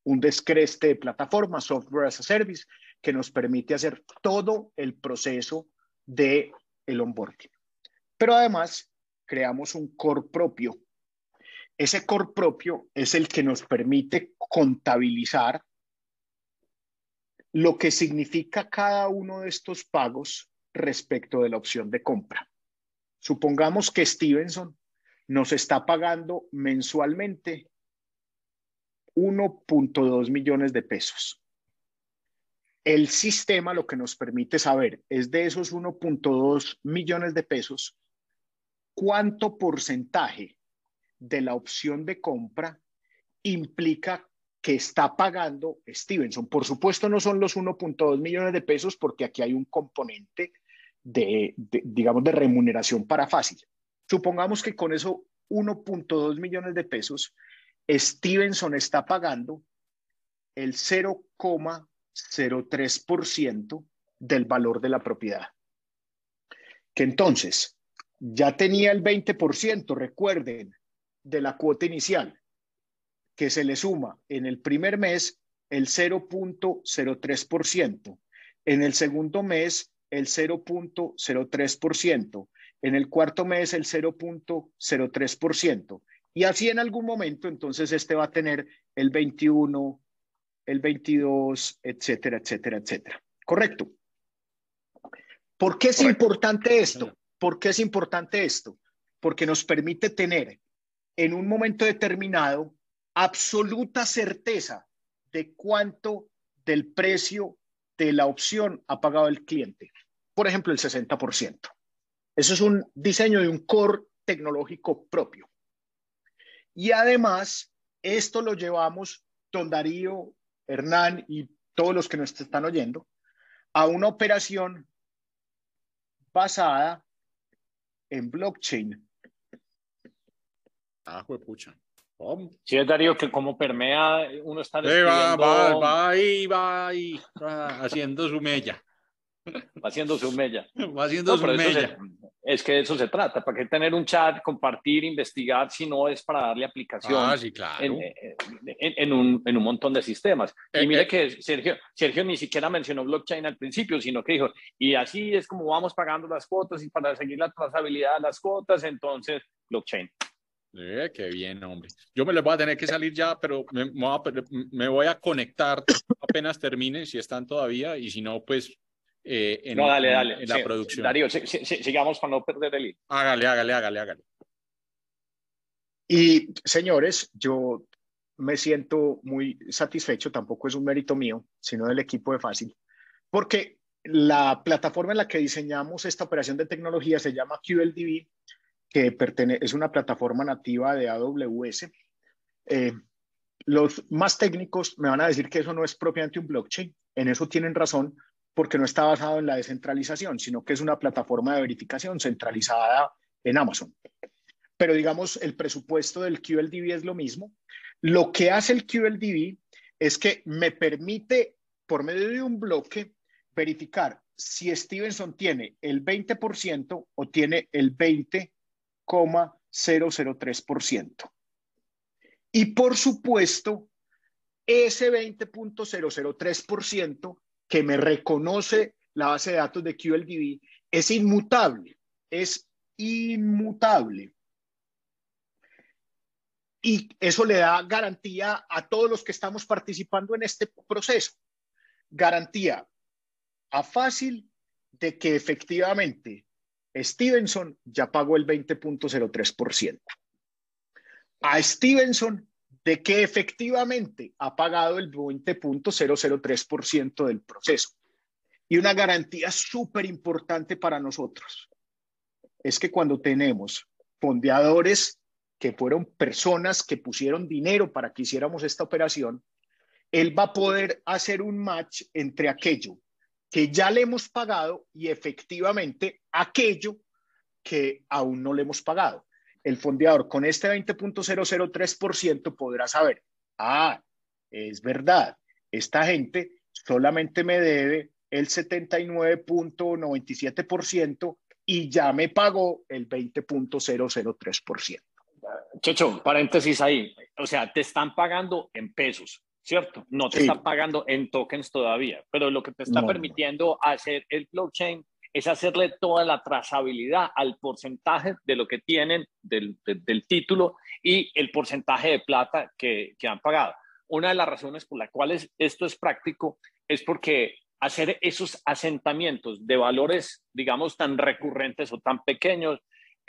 Speaker 1: un descreste de plataforma, software as a service, que nos permite hacer todo el proceso de el onboarding. Pero además, creamos un core propio. Ese core propio es el que nos permite contabilizar lo que significa cada uno de estos pagos respecto de la opción de compra. Supongamos que Stevenson nos está pagando mensualmente 1.2 millones de pesos. El sistema lo que nos permite saber es de esos 1.2 millones de pesos, cuánto porcentaje de la opción de compra implica que está pagando Stevenson. Por supuesto, no son los 1.2 millones de pesos porque aquí hay un componente de, digamos, de remuneración para fácil. Supongamos que con eso 1.2 millones de pesos Stevenson está pagando el 0,03% del valor de la propiedad. Que entonces ya tenía el 20%, recuerden, de la cuota inicial, que se le suma en el primer mes el 0.03%, en el segundo mes el 0.03%, en el cuarto mes el 0.03%, y así en algún momento, entonces este va a tener el 21, el 22, etcétera, etcétera, etcétera. ¿Correcto? ¿Por qué es importante esto? ¿Por qué es importante esto? Porque nos permite tener en un momento determinado absoluta certeza de cuánto del precio de la opción ha pagado el cliente. Por ejemplo, el 60%. Eso es un diseño de un core tecnológico propio. Y además, esto lo llevamos, don Darío, Hernán y todos los que nos están oyendo, a una operación basada en blockchain.
Speaker 2: Ah, pucha.
Speaker 3: Sí, es Darío, que como permea, uno está...
Speaker 2: va, va, va ahí, va ahí, haciendo su mella.
Speaker 3: Va haciendo su mella.
Speaker 2: Va haciendo su mella.
Speaker 3: Es que de eso se trata. ¿Para qué tener un chat, compartir, investigar si no es para darle aplicación
Speaker 2: ah, sí, claro.
Speaker 3: en, un, en, un, montón de sistemas? y eh, mire eh. que Sergio, Sergio ni siquiera mencionó blockchain al principio, sino que dijo, y así es como vamos pagando las cuotas y para seguir la trazabilidad de las cuotas, entonces blockchain.
Speaker 2: Eh, qué bien, hombre. Yo me les voy a tener que salir ya, pero me, me voy a conectar apenas termine, si están todavía, y si no, pues eh, en,
Speaker 3: no, dale, dale.
Speaker 2: en, la producción.
Speaker 3: Darío, sigamos para no perder el hilo.
Speaker 2: Hágale, hágale, hágale, hágale.
Speaker 1: Y señores, yo me siento muy satisfecho, tampoco es un mérito mío, sino del equipo de Fácil, porque la plataforma en la que diseñamos esta operación de tecnología se llama QLDB, que es una plataforma nativa de AWS. Eh, los más técnicos me van a decir que eso no es propiamente un blockchain. En eso tienen razón, porque no está basado en la descentralización, sino que es una plataforma de verificación centralizada en Amazon. Pero digamos, el presupuesto del QLDB es lo mismo. Lo que hace el QLDB es que me permite, por medio de un bloque, verificar si Stevenson tiene el 20% o tiene el 20,003%. Y por supuesto, ese 20.003% que me reconoce la base de datos de QLDB es inmutable, es inmutable. Y eso le da garantía a todos los que estamos participando en este proceso. Garantía a fácil de que efectivamente Stevenson ya pagó el 20.03%. A Stevenson de que efectivamente ha pagado el 20.003% del proceso. Y una garantía súper importante para nosotros es que cuando tenemos fondeadores que fueron personas que pusieron dinero para que hiciéramos esta operación, él va a poder hacer un match entre aquello que ya le hemos pagado y efectivamente aquello que aún no le hemos pagado. El fondeador con este 20.003% podrá saber, ah, es verdad, esta gente solamente me debe el 79.97% y ya me pagó el 20.003%.
Speaker 3: Checho, paréntesis ahí, o sea, te están pagando en pesos, ¿cierto? No te están pagando en tokens todavía, pero lo que te está permitiendo hacer el blockchain es hacerle toda la trazabilidad al porcentaje de lo que tienen del, título y el porcentaje de plata que, que, han pagado. Una de las razones por las cuales esto es práctico es porque hacer esos asentamientos de valores, digamos, tan recurrentes o tan pequeños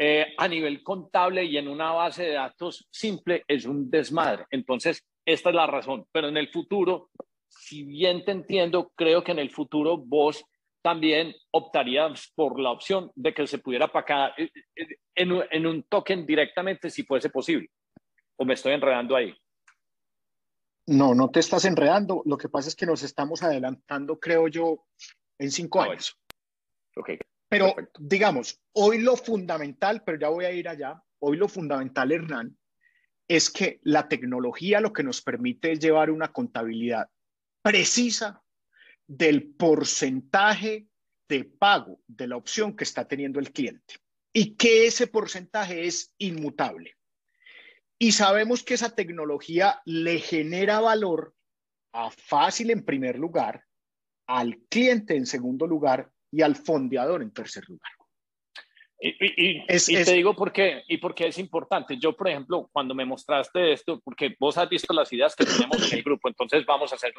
Speaker 3: eh, a nivel contable y en una base de datos simple es un desmadre. Entonces, esta es la razón. Pero en el futuro, si bien te entiendo, creo que en el futuro vos también optaría por la opción de que se pudiera pagar eh, eh, en, en, un token directamente si fuese posible. ¿O me estoy enredando ahí?
Speaker 1: No, no te estás enredando. Lo que pasa es que nos estamos adelantando, creo yo, en cinco ah, años.
Speaker 3: Ok.
Speaker 1: Pero digamos, hoy lo fundamental, pero ya voy a ir allá, hoy lo fundamental, Hernán, es que la tecnología lo que nos permite es llevar una contabilidad precisa del porcentaje de pago de la opción que está teniendo el cliente y que ese porcentaje es inmutable. Y sabemos que esa tecnología le genera valor a fácil en primer lugar, al cliente en segundo lugar y al fondeador en tercer lugar.
Speaker 3: Y, te digo por qué, y por qué es importante. Yo, por ejemplo, cuando me mostraste esto, porque vos has visto las ideas que tenemos en el grupo, entonces vamos a hacer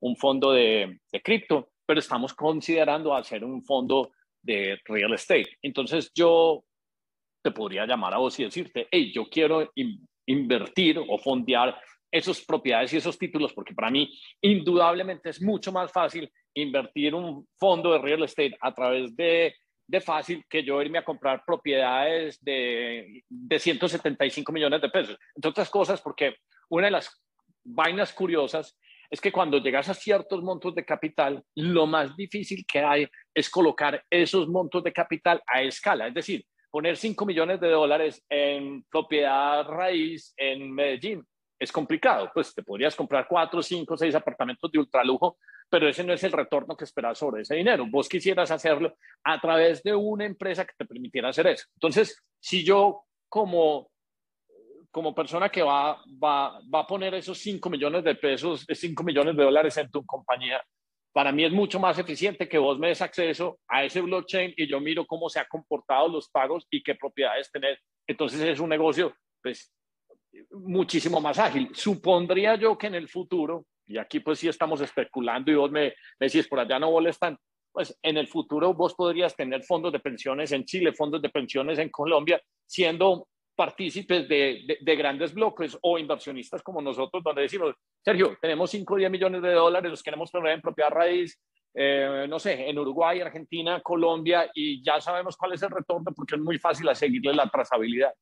Speaker 3: un, fondo de, de cripto, pero estamos considerando hacer un fondo de real estate. Entonces yo te podría llamar a vos y decirte, hey, yo quiero invertir o fondear esas propiedades y esos títulos, porque para mí indudablemente es mucho más fácil invertir un fondo de real estate a través de de fácil que yo irme a comprar propiedades de, de 175 millones de pesos. Entre otras cosas, porque una de las vainas curiosas es que cuando llegas a ciertos montos de capital, lo más difícil que hay es colocar esos montos de capital a escala. Es decir, poner 5 millones de dólares en propiedad raíz en Medellín es complicado. Pues te podrías comprar 4, 5, 6 apartamentos de ultralujo pero ese no es el retorno que esperas sobre ese dinero. Vos quisieras hacerlo a través de una empresa que te permitiera hacer eso. Entonces, si yo como, como persona que va, va, va a poner esos 5 millones de pesos, 5 millones de dólares en tu compañía, para mí es mucho más eficiente que vos me des acceso a ese blockchain y yo miro cómo se han comportado los pagos y qué propiedades tener. Entonces es un negocio pues muchísimo más ágil. Supondría yo que en el futuro y aquí pues sí estamos especulando y vos me, decís, por allá no molestan, pues en el futuro vos podrías tener fondos de pensiones en Chile, fondos de pensiones en Colombia, siendo partícipes de, de, grandes bloques o inversionistas como nosotros, donde decimos, Sergio, tenemos 5 o 10 millones de dólares, los queremos poner en propiedad raíz, eh, no sé, en Uruguay, Argentina, Colombia, y ya sabemos cuál es el retorno porque es muy fácil a seguirle la trazabilidad.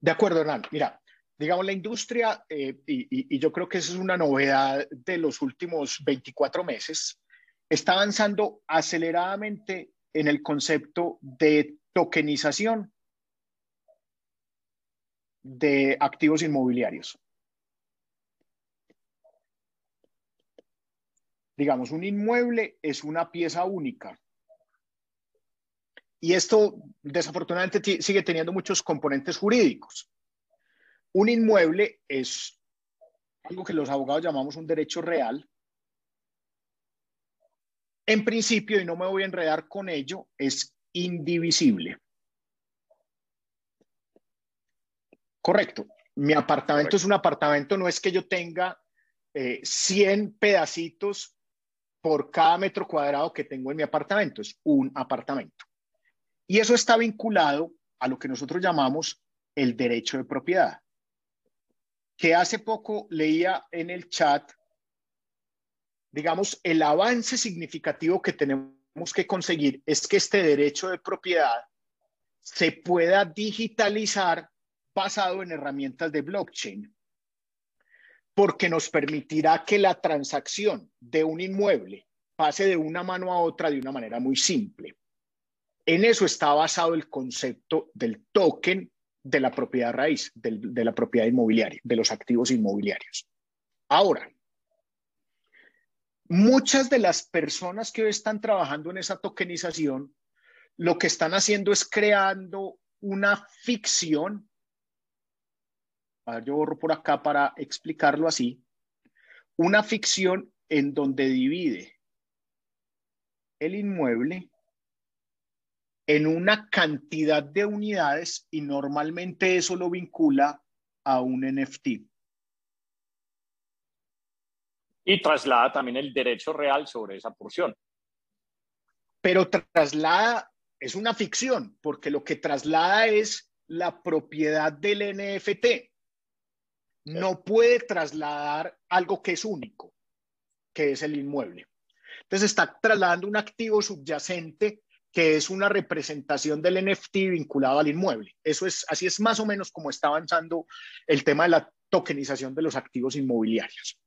Speaker 1: De acuerdo, Hernán. Mira, digamos, la industria, eh, y, y, yo creo que esa es una novedad de los últimos 24 meses, está avanzando aceleradamente en el concepto de tokenización de activos inmobiliarios. Digamos, un inmueble es una pieza única. Y esto desafortunadamente sigue teniendo muchos componentes jurídicos. Un inmueble es algo que los abogados llamamos un derecho real. En principio, y no me voy a enredar con ello, es indivisible. Correcto. Mi apartamento es un apartamento, no es que yo tenga 100 eh, pedacitos por cada metro cuadrado que tengo en mi apartamento, es un apartamento. Y eso está vinculado a lo que nosotros llamamos el derecho de propiedad, que hace poco leía en el chat, digamos, el avance significativo que tenemos que conseguir es que este derecho de propiedad se pueda digitalizar basado en herramientas de blockchain, porque nos permitirá que la transacción de un inmueble pase de una mano a otra de una manera muy simple. En eso está basado el concepto del token de la propiedad raíz, de la propiedad inmobiliaria, de los activos inmobiliarios. Ahora, muchas de las personas que hoy están trabajando en esa tokenización, lo que están haciendo es creando una ficción a ver, yo borro por acá para explicarlo así, una ficción en donde divide el inmueble en una cantidad de unidades y normalmente eso lo vincula a un NFT.
Speaker 3: Y traslada también el derecho real sobre esa porción.
Speaker 1: Pero traslada, es una ficción, porque lo que traslada es la propiedad del NFT no puede trasladar algo que es único, que es el inmueble. Entonces está trasladando un activo subyacente que es una representación del NFT vinculado al inmueble. Eso es, así es más o menos como está avanzando el tema de la tokenización de los activos inmobiliarios.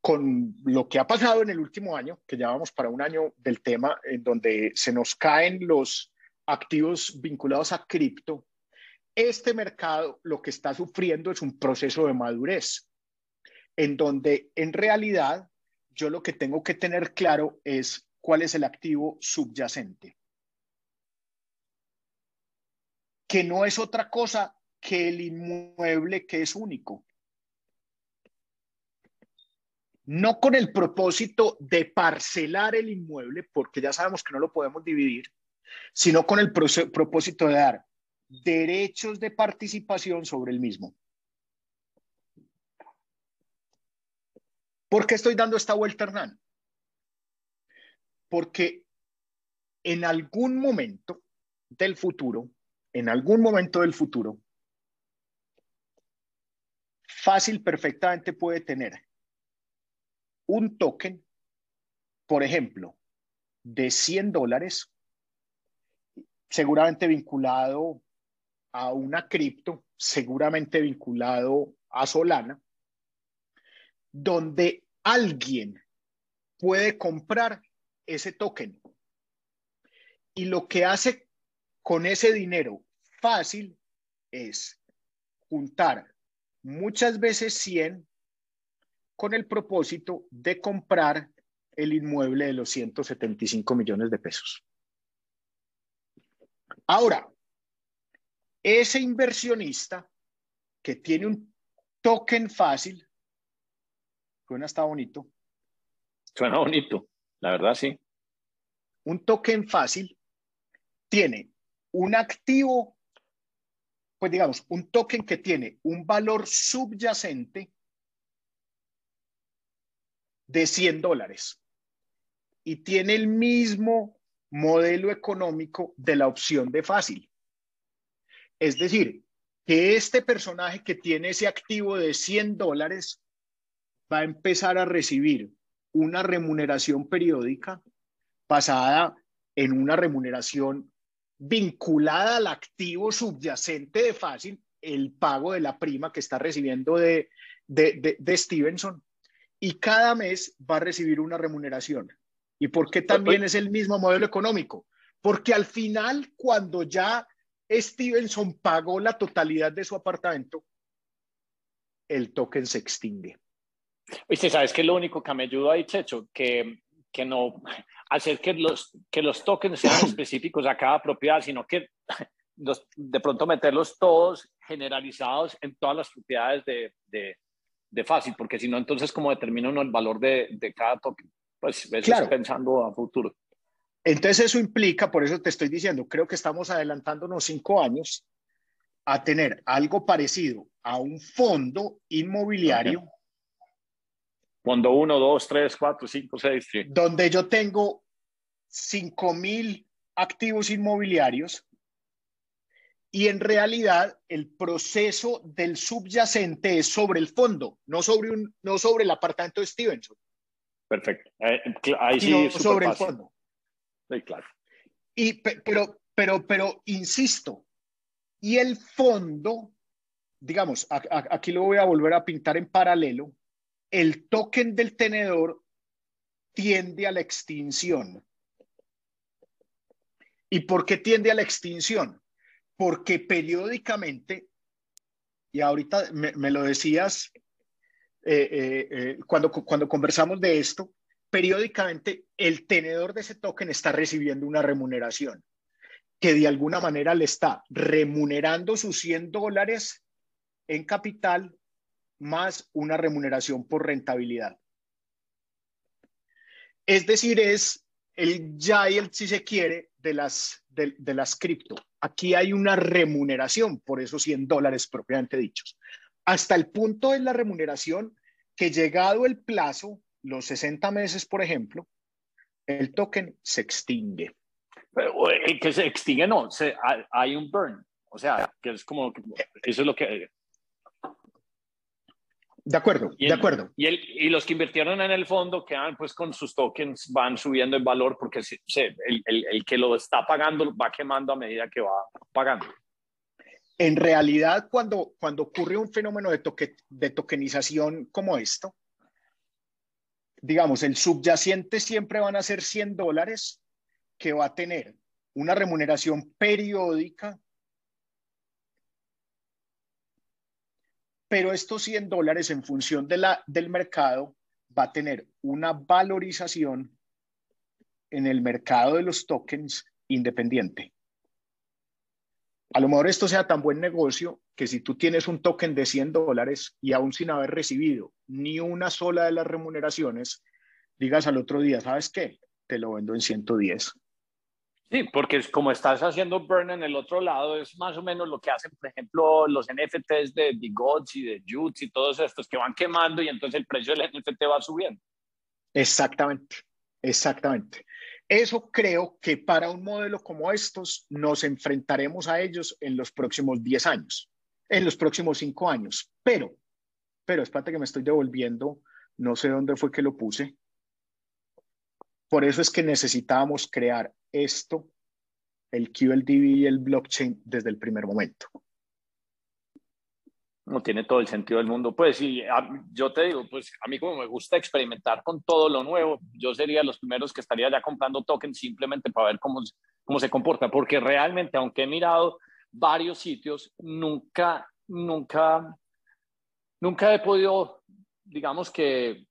Speaker 1: Con lo que ha pasado en el último año, que ya vamos para un año del tema, en donde se nos caen los activos vinculados a cripto, este mercado lo que está sufriendo es un proceso de madurez, en donde en realidad yo lo que tengo que tener claro es cuál es el activo subyacente, que no es otra cosa que el inmueble que es único. No con el propósito de parcelar el inmueble, porque ya sabemos que no lo podemos dividir, sino con el propósito de dar derechos de participación sobre el mismo. ¿Por qué estoy dando esta vuelta, Hernán? Porque en algún momento del futuro, en algún momento del futuro, fácil perfectamente puede tener un token, por ejemplo, de 100 dólares, seguramente vinculado a una cripto, seguramente vinculado a Solana, donde alguien puede comprar ese token. Y lo que hace con ese dinero fácil es juntar muchas veces 100 con el propósito de comprar el inmueble de los 175 millones de pesos. Ahora, ese inversionista que tiene un token fácil, suena está bonito.
Speaker 3: Suena bonito, la verdad sí.
Speaker 1: Un token fácil tiene un activo, pues digamos, un token que tiene un valor subyacente de 100 dólares y tiene el mismo modelo económico de la opción de fácil. Es decir, que este personaje que tiene ese activo de 100 dólares va a empezar a recibir una remuneración periódica basada en una remuneración vinculada al activo subyacente de Fácil, el pago de la prima que está recibiendo de, de, de, Stevenson, y cada mes va a recibir una remuneración. ¿Y por qué también es el mismo modelo económico? Porque al final, cuando ya Stevenson pagó la totalidad de su apartamento, el token se extingue.
Speaker 3: Oye, ¿sabes qué es lo único que me ayudó ahí, Checho? Que, que no hacer que los, que los tokens sean específicos a cada propiedad, sino que de pronto meterlos todos generalizados en todas las propiedades de, de, de fácil, porque si no, entonces como determina uno el valor de, de cada token. Pues eso claro. pensando a futuro.
Speaker 1: Entonces eso implica, por eso te estoy diciendo, creo que estamos adelantándonos cinco años a tener algo parecido a un fondo inmobiliario.
Speaker 3: Fondo 1, 2, 3, 4, 5, 6.
Speaker 1: Donde yo tengo 5 mil activos inmobiliarios y en realidad el proceso del subyacente es sobre el fondo, no sobre, un, no sobre el apartamento de Stevenson.
Speaker 3: Perfecto. Eh, ahí sí,
Speaker 1: sobre el fondo.
Speaker 3: Sí, claro.
Speaker 1: Y, pero, pero, pero, insisto, y el fondo, digamos, aquí lo voy a volver a pintar en paralelo, el token del tenedor tiende a la extinción. ¿Y por qué tiende a la extinción? Porque periódicamente, y ahorita me, lo decías eh, eh, eh, cuando, cuando conversamos de esto, periódicamente el tenedor de ese token está recibiendo una remuneración que de alguna manera le está remunerando sus 100 dólares en capital más una remuneración por rentabilidad. Es decir, es el el si se quiere, de las, de, de las cripto. Aquí hay una remuneración por esos 100 dólares propiamente dichos. Hasta el punto de la remuneración que llegado el plazo, los 60 meses, por ejemplo, el token se extingue.
Speaker 3: Pero el que se extingue no, se, hay un burn. O sea, que es como, eso es lo que...
Speaker 1: De acuerdo, de acuerdo.
Speaker 3: Y, el, y, los que invirtieron en el fondo quedan pues con sus tokens, van subiendo en valor porque se, el, el, el, que lo está pagando va quemando a medida que va pagando.
Speaker 1: En realidad, cuando, cuando ocurre un fenómeno de, toque, de tokenización como esto, digamos, el subyacente siempre van a ser 100 dólares que va a tener una remuneración periódica, pero estos 100 dólares en función de la, del mercado va a tener una valorización en el mercado de los tokens independiente. A lo mejor esto sea tan buen negocio que si tú tienes un token de 100 dólares y aún sin haber recibido ni una sola de las remuneraciones, digas al otro día, ¿sabes qué? Te lo vendo en 110.
Speaker 3: Sí, porque es como estás haciendo burn en el otro lado, es más o menos lo que hacen, por ejemplo, los NFTs de Bigots y de Jutes y todos estos que van quemando y entonces el precio del NFT va subiendo.
Speaker 1: Exactamente, exactamente. Eso creo que para un modelo como estos nos enfrentaremos a ellos en los próximos 10 años, en los próximos 5 años. Pero, pero espérate que me estoy devolviendo, no sé dónde fue que lo puse. Por eso es que necesitábamos crear esto, el QLDB y el blockchain desde el primer momento.
Speaker 3: No tiene todo el sentido del mundo. Pues sí, yo te digo, pues a mí como me gusta experimentar con todo lo nuevo, yo sería los primeros que estaría ya comprando tokens simplemente para ver cómo, cómo se comporta, porque realmente, aunque he mirado varios sitios, nunca, nunca, nunca he podido, digamos que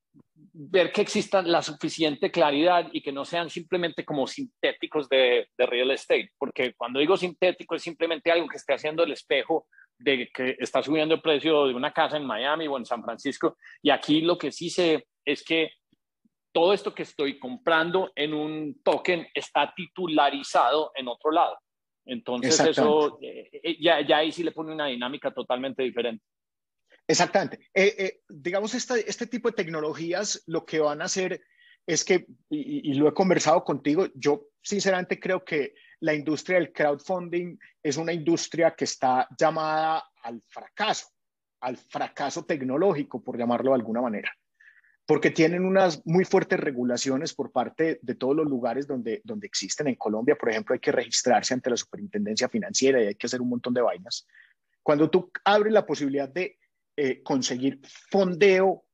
Speaker 3: ver que exista la suficiente claridad y que no sean simplemente como sintéticos de, de, real estate, porque cuando digo sintético es simplemente algo que esté haciendo el espejo de que está subiendo el precio de una casa en Miami o en San Francisco. Y aquí lo que sí sé es que todo esto que estoy comprando en un token está titularizado en otro lado. Entonces eso eh, eh, ya, ya ahí sí le pone una dinámica totalmente diferente.
Speaker 1: Exactamente. Eh, digamos, este tipo de tecnologías lo que van a hacer es que, y, y, lo he conversado contigo, yo sinceramente creo que la industria del crowdfunding es una industria que está llamada al fracaso, al fracaso tecnológico, por llamarlo de alguna manera. porque tienen unas muy fuertes regulaciones por parte de todos los lugares donde, donde existen. En Colombia, por ejemplo, hay que registrarse ante la superintendencia financiera y hay que hacer un montón de vainas. Cuando tú abres la posibilidad de eh, conseguir fondeo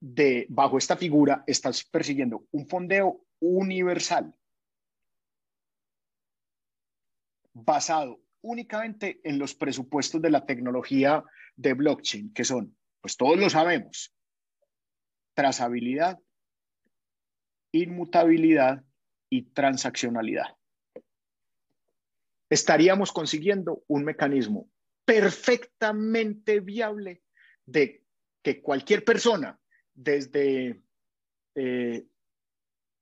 Speaker 1: de, bajo esta figura, estás persiguiendo un fondeo universal basado únicamente en los presupuestos de la tecnología de blockchain, que son, pues todos lo sabemos, trazabilidad, inmutabilidad y transaccionalidad. Estaríamos consiguiendo un mecanismo perfectamente viable de que cualquier persona, desde eh,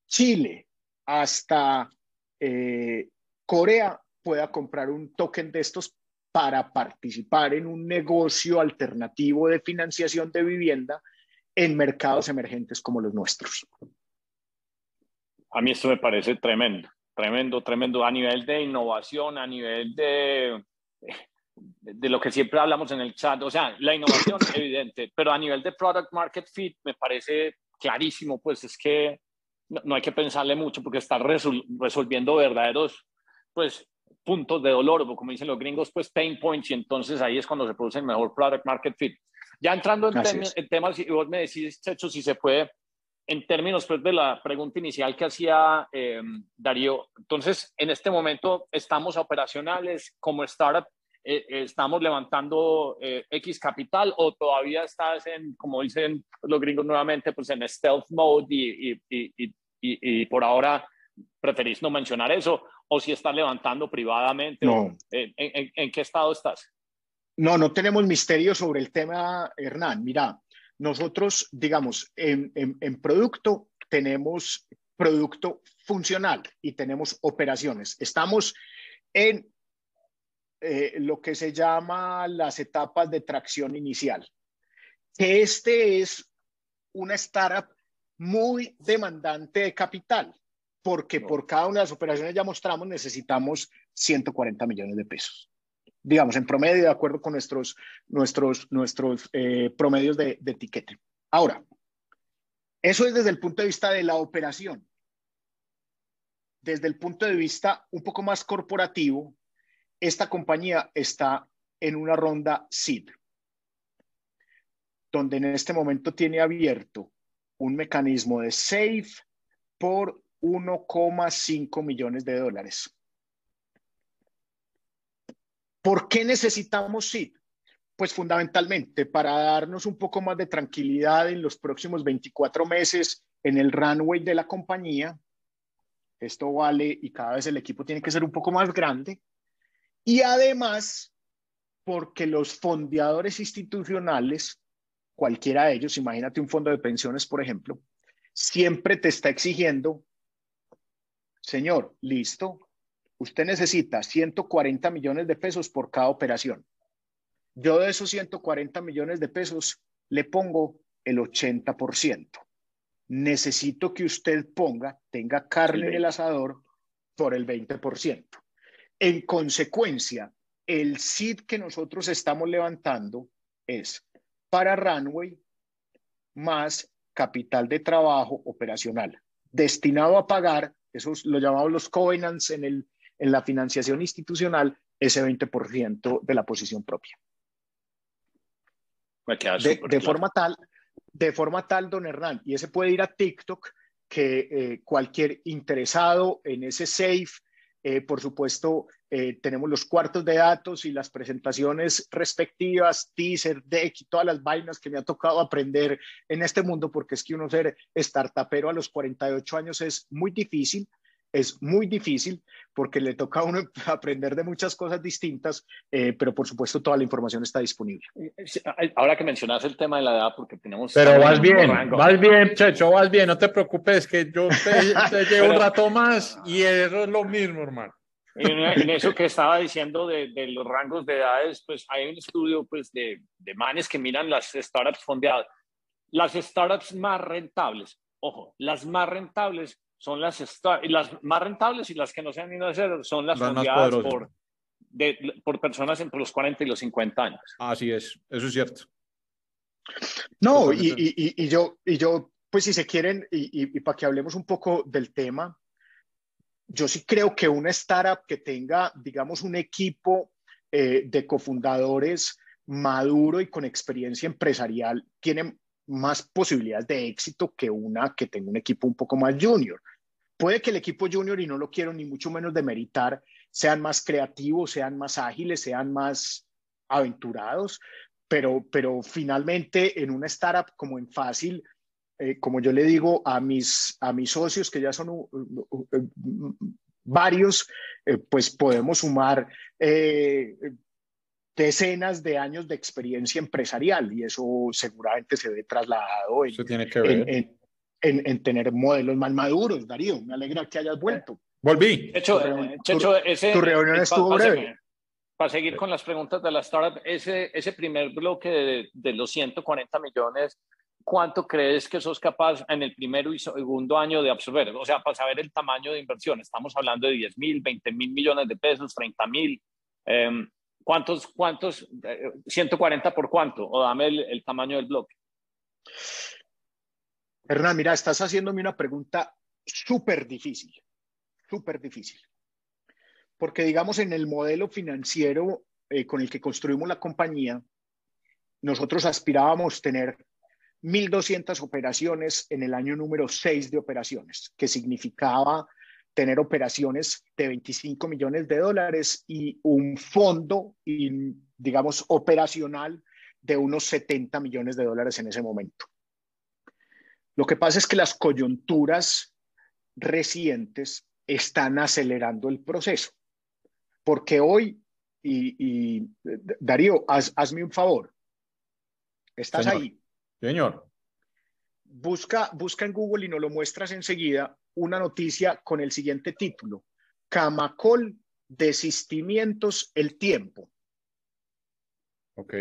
Speaker 1: Chile hasta eh, Corea, pueda comprar un token de estos para participar en un negocio alternativo de financiación de vivienda en mercados emergentes como los nuestros.
Speaker 3: A mí esto me parece tremendo, tremendo, tremendo a nivel de innovación, a nivel de, de lo que siempre hablamos en el chat. O sea, la innovación es evidente, pero a nivel de product market fit me parece clarísimo, pues es que no, hay que pensarle mucho porque está resolviendo verdaderos, pues, puntos de dolor, o como dicen los gringos, pues pain points, y entonces ahí es cuando se produce el mejor product market fit. Ya entrando en, temas, y vos me decís, Checho, si se puede, en términos pues, de la pregunta inicial que hacía em, Darío, entonces en este momento estamos operacionales como startup, eh, estamos levantando eh, X capital o todavía estás en, como dicen los gringos nuevamente, pues en stealth mode y, y, y, y por ahora preferís no mencionar eso o si estás levantando privadamente.
Speaker 1: No.
Speaker 3: en, en, qué estado estás?
Speaker 1: No, no tenemos misterio sobre el tema, Hernán. Mira, nosotros, digamos, en, producto tenemos producto funcional y tenemos operaciones. Estamos en eh, lo que se llama las etapas de tracción inicial. Este es una startup muy demandante de capital, porque por cada una de las operaciones ya mostramos necesitamos 140 millones de pesos digamos, en promedio, de acuerdo con nuestros, nuestros, nuestros eh, promedios de, de etiquete. Ahora, eso es desde el punto de vista de la operación. Desde el punto de vista un poco más corporativo, esta compañía está en una ronda SID, donde en este momento tiene abierto un mecanismo de SAFE por 1,5 millones de dólares. ¿Por qué necesitamos SID? Pues fundamentalmente para darnos un poco más de tranquilidad en los próximos 24 meses en el runway de la compañía. Esto vale y cada vez el equipo tiene que ser un poco más grande. Y además, porque los fondeadores institucionales, cualquiera de ellos, imagínate un fondo de pensiones, por ejemplo, siempre te está exigiendo, señor, listo, usted necesita 140 millones de pesos por cada operación. Yo de esos 140 millones de pesos le pongo el 80%. Necesito que usted ponga, tenga carne en el asador por el 20%. En consecuencia, el SID que nosotros estamos levantando es para Runway más capital de trabajo operacional, destinado a pagar, eso lo llamamos los covenants en el, en la financiación institucional ese 20% de la posición propia. De, forma tal, de forma tal, don Hernán, y ese puede ir a TikTok, que eh, cualquier interesado en ese safe, eh, por supuesto, eh, tenemos los cuartos de datos y las presentaciones respectivas, teaser, deck y todas las vainas que me ha tocado aprender en este mundo, porque es que uno ser startupero a los 48 años es muy difícil es muy difícil porque le toca a uno aprender de muchas cosas distintas, eh, pero por supuesto toda la información está disponible.
Speaker 3: Ahora que mencionas el tema de la edad, porque tenemos...
Speaker 2: Pero vas bien, vas bien, Checho, vas bien, no te preocupes, que yo te, llevo un rato más y eso es lo mismo, hermano.
Speaker 3: En, eso que estaba diciendo de, de, los rangos de edades, pues hay un estudio pues, de, de manes que miran las startups fondeadas. Las startups más rentables, ojo, las más rentables son las, las más rentables y las que no se han ido a hacer son las fundadas por, por personas entre los 40 y los 50 años.
Speaker 2: Así es, eso es cierto.
Speaker 1: No, y, y, y, yo, y yo, pues si se quieren, y, para que hablemos un poco del tema, yo sí creo que una startup que tenga, digamos, un equipo eh, de cofundadores maduro y con experiencia empresarial tiene más posibilidades de éxito que una que tenga un equipo un poco más junior. Puede que el equipo junior, y no lo quiero ni mucho menos demeritar, sean más creativos, sean más ágiles, sean más aventurados, pero, pero finalmente en una startup como en Fácil, eh, como yo le digo a mis, a mis socios, que ya son uh, uh, uh, varios, eh, pues podemos sumar eh, decenas de años de experiencia empresarial y eso seguramente se ve trasladado en,
Speaker 2: tiene que ver.
Speaker 1: En, en, tener modelos más maduros. Darío, me alegra que hayas vuelto.
Speaker 2: Volví.
Speaker 3: Checho, tu,
Speaker 1: ese, tu reunión estuvo breve.
Speaker 3: Para seguir con las preguntas de la startup, ese, ese primer bloque de, de los 140 millones ¿cuánto crees que sos capaz en el primero y segundo año de absorber? O sea, para saber el tamaño de inversión, estamos hablando de 10 mil, 20 mil millones de pesos, 30 mil. Em, ¿Cuántos, cuántos, 140 eh, por cuánto? O dame el, tamaño del bloque.
Speaker 1: Hernán, mira, estás haciéndome una pregunta súper difícil, súper difícil. Porque digamos, en el modelo financiero eh, con el que construimos la compañía, nosotros aspirábamos tener 1.200 operaciones en el año número 6 de operaciones, que significaba tener operaciones de 25 millones de dólares y un fondo, digamos, operacional de unos 70 millones de dólares en ese momento. Lo que pasa es que las coyunturas recientes están acelerando el proceso, porque hoy, y, Darío, hazme un favor, estás ahí
Speaker 2: Señor.
Speaker 1: Busca, busca en Google y nos lo muestras enseguida una noticia con el siguiente título. Camacol, desistimientos, el tiempo.
Speaker 2: Ok.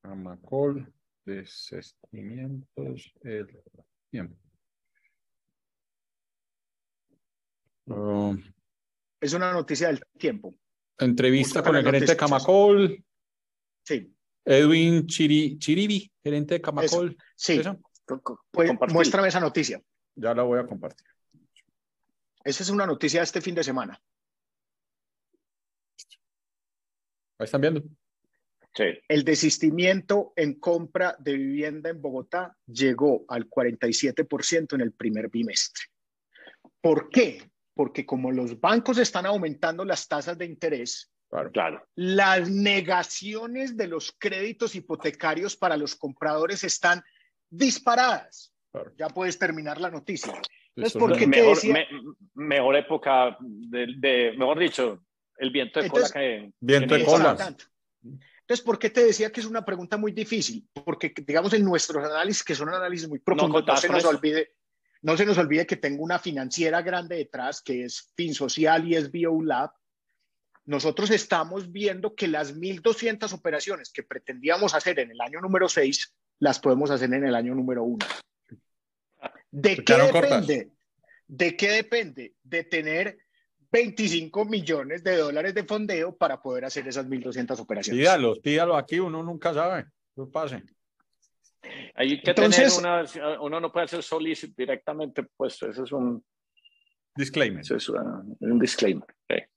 Speaker 2: Camacol, desistimientos, el tiempo.
Speaker 1: Um, es una noticia del tiempo.
Speaker 2: Entrevista con el gerente de Camacol.
Speaker 1: Sí.
Speaker 2: Edwin Chiribi, gerente de Camacol.
Speaker 1: Sí, pues, muéstrame esa noticia.
Speaker 2: Ya la voy a compartir.
Speaker 1: Esa es una noticia de este fin de semana.
Speaker 2: Ahí están viendo.
Speaker 1: Sí. El desistimiento en compra de vivienda en Bogotá llegó al 47% en el primer bimestre. ¿Por qué? Porque como los bancos están aumentando las tasas de interés,
Speaker 3: Claro,
Speaker 1: Las negaciones de los créditos hipotecarios para los compradores están disparadas. Ya puedes terminar la noticia.
Speaker 3: Entonces, ¿por qué mejor, decía... mejor época, de, mejor dicho, el viento de cola que...
Speaker 2: Viento de cola.
Speaker 1: Entonces, ¿por qué te decía que es una pregunta muy difícil? Porque, digamos, en nuestros análisis, que son análisis muy profundos, no, se nos olvide, no se nos olvide que tengo una financiera grande detrás, que es FinSocial y es BioLab, nosotros estamos viendo que las 1.200 operaciones que pretendíamos hacer en el año número 6, las podemos hacer en el año número 1. ¿De qué depende? ¿De qué depende? De tener 25 millones de dólares de fondeo para poder hacer esas 1.200 operaciones.
Speaker 2: Pídalo, pídalo aquí, uno nunca sabe. No pase.
Speaker 3: Hay que Entonces, tener una, uno no puede hacer solicit directamente puesto, eso es un
Speaker 2: disclaimer.
Speaker 3: Eso es un disclaimer.
Speaker 1: Eh,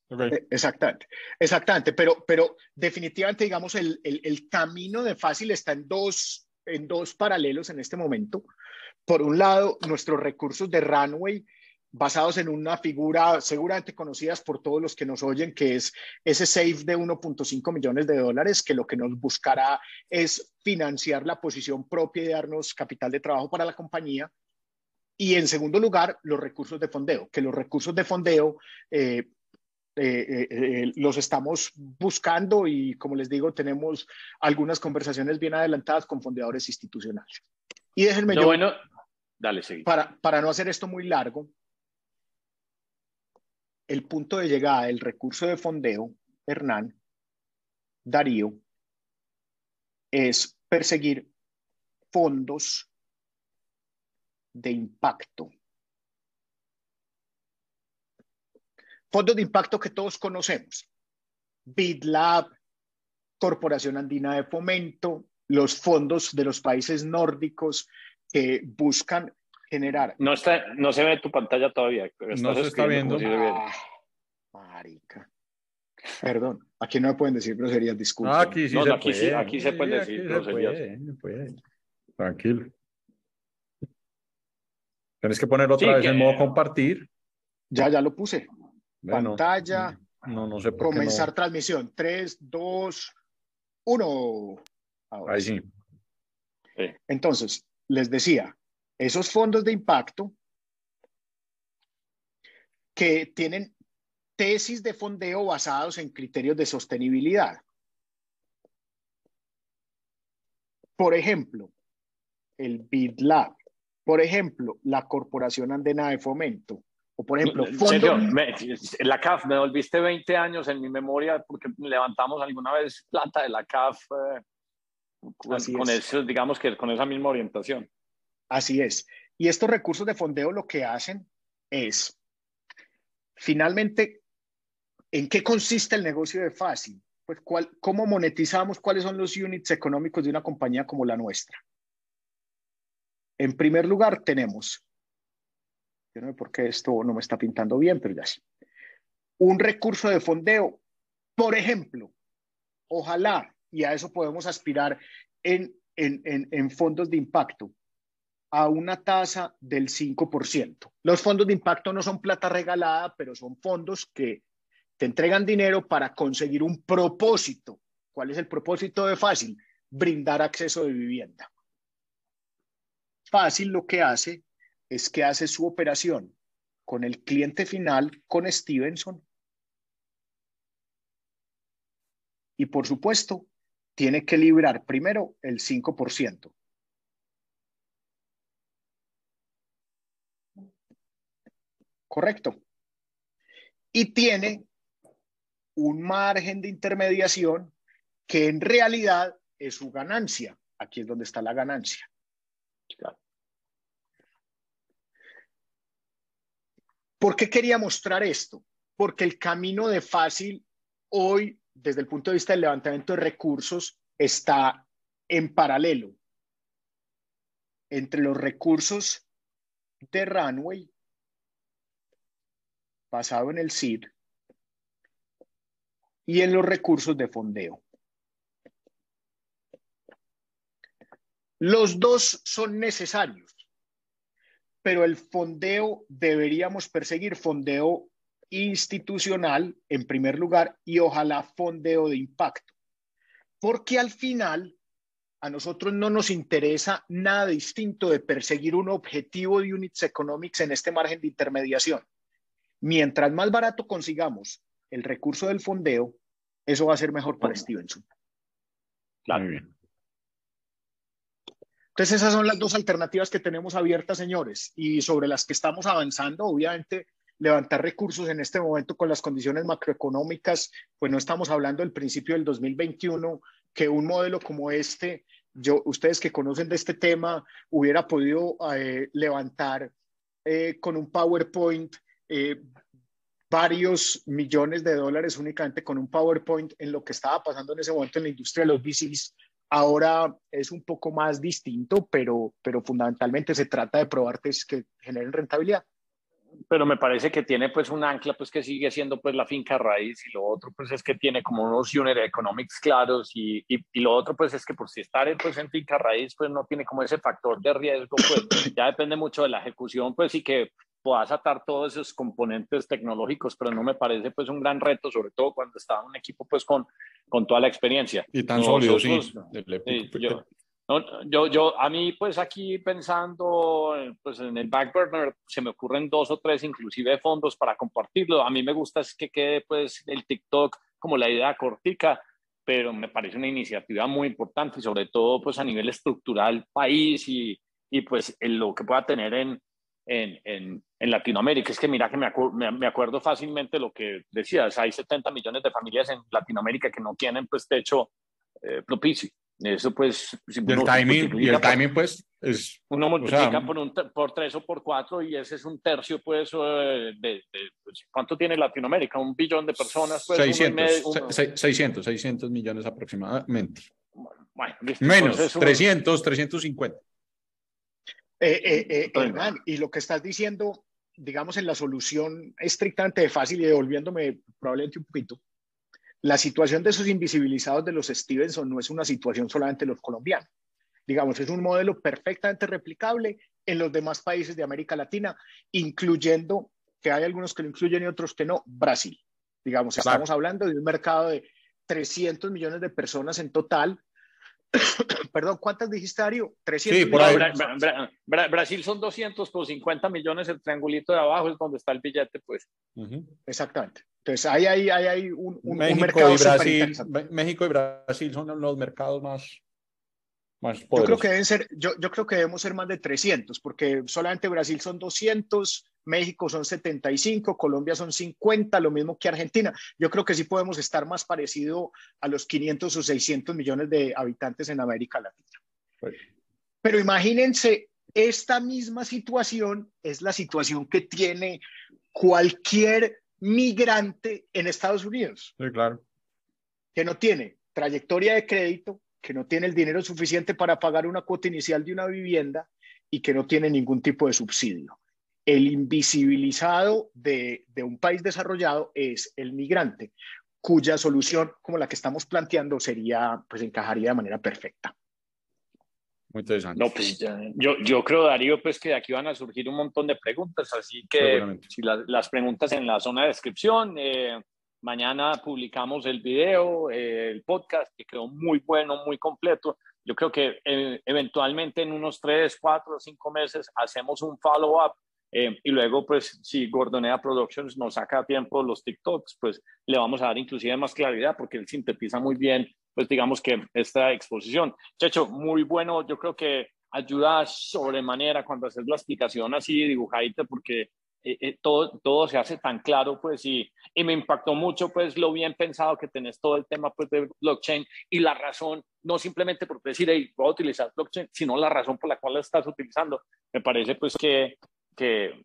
Speaker 1: exactamente, exactamente, pero, pero definitivamente, digamos, el, el, camino de fácil está en dos, en dos paralelos en este momento. Por un lado, nuestros recursos de Runway, basados en una figura seguramente conocidas por todos los que nos oyen, que es ese SAFE de 1.5 millones de dólares, que lo que nos buscará es financiar la posición propia y darnos capital de trabajo para la compañía. Y en segundo lugar, los recursos de fondeo, que los recursos de fondeo eh, eh, eh, eh, los estamos buscando y como les digo, tenemos algunas conversaciones bien adelantadas con fondeadores institucionales. Y déjenme yo,
Speaker 3: bueno, dale, seguir.
Speaker 1: Para, para no hacer esto muy largo, el punto de llegada del recurso de fondeo, Hernán, Darío, es perseguir fondos de impacto Fondos de impacto que todos conocemos. BitLab, Corporación Andina de Fomento, los fondos de los países nórdicos que buscan generar.
Speaker 3: No, está, no se ve tu pantalla todavía.
Speaker 2: no se está viendo.
Speaker 1: Ah, marica. Perdón, aquí no me pueden decir groserías, disculpen.
Speaker 3: Ah, aquí sí, se, aquí puede. Sí, aquí se pueden decir groserías.
Speaker 2: Tranquilo. Tienes que poner otra vez en modo compartir.
Speaker 1: Ya, ya lo puse. Pantalla.
Speaker 2: No, no sé por
Speaker 1: Comenzar transmisión. 3, 2, 1.
Speaker 2: Ahí sí.
Speaker 1: Entonces, les decía, esos fondos de impacto que tienen tesis de fondeo basados en criterios de sostenibilidad. Por ejemplo, el BidLab. Por ejemplo, la Corporación Andena de Fomento. O por ejemplo,
Speaker 3: fondo... la CAF, me volviste 20 años en mi memoria porque levantamos alguna vez plata de la CAF eh, con, eso, digamos que con esa misma orientación.
Speaker 1: Así es. Y estos recursos de fondeo lo que hacen es, finalmente, ¿en qué consiste el negocio de Fácil? Pues, ¿cuál, ¿cómo monetizamos? ¿Cuáles son los units económicos de una compañía como la nuestra? En primer lugar, tenemos, yo no sé por qué esto no me está pintando bien, pero ya sí, un recurso de fondeo. Por ejemplo, ojalá, y a eso podemos aspirar en, en, en, en fondos de impacto, a una tasa del 5%. Los fondos de impacto no son plata regalada, pero son fondos que te entregan dinero para conseguir un propósito. ¿Cuál es el propósito de Fácil? Brindar acceso de vivienda. Fácil lo que hace es que hace su operación con el cliente final, con Stevenson. Y por supuesto, tiene que librar primero el 5%. Correcto. Y tiene un margen de intermediación que en realidad es su ganancia. Aquí es donde está la ganancia. ¿Por qué quería mostrar esto? Porque el camino de fácil hoy, desde el punto de vista del levantamiento de recursos, está en paralelo entre los recursos de Runway basado en el CID y en los recursos de fondeo. Los dos son necesarios, pero el fondeo deberíamos perseguir fondeo institucional en primer lugar y ojalá fondeo de impacto, porque al final a nosotros no nos interesa nada distinto de perseguir un objetivo de units economics en este margen de intermediación. Mientras más barato consigamos el recurso del fondeo, eso va a ser mejor para Stevenson.
Speaker 2: Claro. bien.
Speaker 1: Entonces esas son las dos alternativas que tenemos abiertas, señores, y sobre las que estamos avanzando. Obviamente, levantar recursos en este momento con las condiciones macroeconómicas, pues no estamos hablando del principio del 2021, que un modelo como este, yo, ustedes que conocen de este tema, hubiera podido eh, levantar eh, con un PowerPoint eh, varios millones de dólares únicamente con un PowerPoint en lo que estaba pasando en ese momento en la industria de los VCs. Ahora es un poco más distinto, pero, pero fundamentalmente se trata de probar que generen rentabilidad
Speaker 3: pero me parece que tiene pues un ancla pues que sigue siendo pues la finca raíz y lo otro pues es que tiene como unos unit economics claros y, y, lo otro pues es que por si estar pues en finca raíz pues no tiene como ese factor de riesgo pues ya depende mucho de la ejecución pues y que puedas atar todos esos componentes tecnológicos pero no me parece pues un gran reto sobre todo cuando está un equipo pues con, con toda la experiencia
Speaker 2: y tan sólido sí,
Speaker 3: yo, yo, a mí, pues aquí pensando pues, en el backburner, se me ocurren dos o tres inclusive fondos para compartirlo. A mí me gusta es que quede pues el TikTok como la idea cortica, pero me parece una iniciativa muy importante y sobre todo pues a nivel estructural país y, y pues en lo que pueda tener en, en, en, en, Latinoamérica. Es que mira que me, me, acuerdo fácilmente lo que decías, hay 70 millones de familias en Latinoamérica que no tienen pues techo eh, propicio. Eso pues...
Speaker 2: Si el timing, y el timing pues es...
Speaker 3: Uno multiplica por, un, por tres o por cuatro y ese es un tercio pues de, de, pues, ¿cuánto tiene Latinoamérica? Un billón de personas. Pues,
Speaker 2: 600, 600, 600 millones aproximadamente. Bueno, Menos, 300, 350.
Speaker 1: Eh, eh, eh y lo que estás diciendo, digamos, en la solución estrictamente fácil y devolviéndome probablemente un poquito, la situación de esos invisibilizados de los Stevenson no es una situación solamente de los colombianos. Digamos, es un modelo perfectamente replicable en los demás países de América Latina, incluyendo, que hay algunos que lo incluyen y otros que no, Brasil. Digamos, estamos hablando de un mercado de 300 millones de personas en total, Perdón, ¿cuántas dijiste, Dario? 300 sí, por ahí.
Speaker 3: Brasil son 200 por 50 millones, el triangulito de abajo es donde está el billete, pues.
Speaker 1: Exactamente. Entonces, ahí hay, hay un,
Speaker 2: México
Speaker 1: mercado
Speaker 2: y Brasil, México y Brasil son los mercados más, más
Speaker 1: yo creo que deben ser, yo, yo creo que debemos ser más de 300, porque solamente Brasil son 200, México son 75, Colombia son 50, lo mismo que Argentina. Yo creo que sí podemos estar más parecido a los 500 o 600 millones de habitantes en América Latina. Pues. Pero imagínense, esta misma situación es la situación que tiene cualquier migrante en Estados Unidos.
Speaker 2: Sí, claro.
Speaker 1: Que no tiene trayectoria de crédito, que no tiene el dinero suficiente para pagar una cuota inicial de una vivienda y que no tiene ningún tipo de subsidio el invisibilizado de, un país desarrollado es el migrante, cuya solución, como la que estamos planteando, sería, pues encajaría de manera perfecta.
Speaker 2: Muy interesante.
Speaker 3: No, pues yo, yo creo, Darío, pues que de aquí van a surgir un montón de preguntas, así que si las preguntas en la zona de descripción, eh, mañana publicamos el video, eh, el podcast, que quedó muy bueno, muy completo. Yo creo que eh, eventualmente en unos tres, cuatro, cinco meses hacemos un follow-up eh, y luego, pues, si Gordonea Productions nos saca a tiempo los TikToks, pues le vamos a dar inclusive más claridad porque él sintetiza muy bien, pues digamos que esta exposición. Checho, muy bueno, yo creo que ayuda sobremanera cuando haces la explicación así dibujadita porque eh, eh, todo, todo se hace tan claro, pues, y, y me impactó mucho, pues, lo bien pensado que tenés todo el tema, pues, de blockchain y la razón, no simplemente por decir, hey, voy a utilizar blockchain, sino la razón por la cual la estás utilizando. Me parece, pues, que que,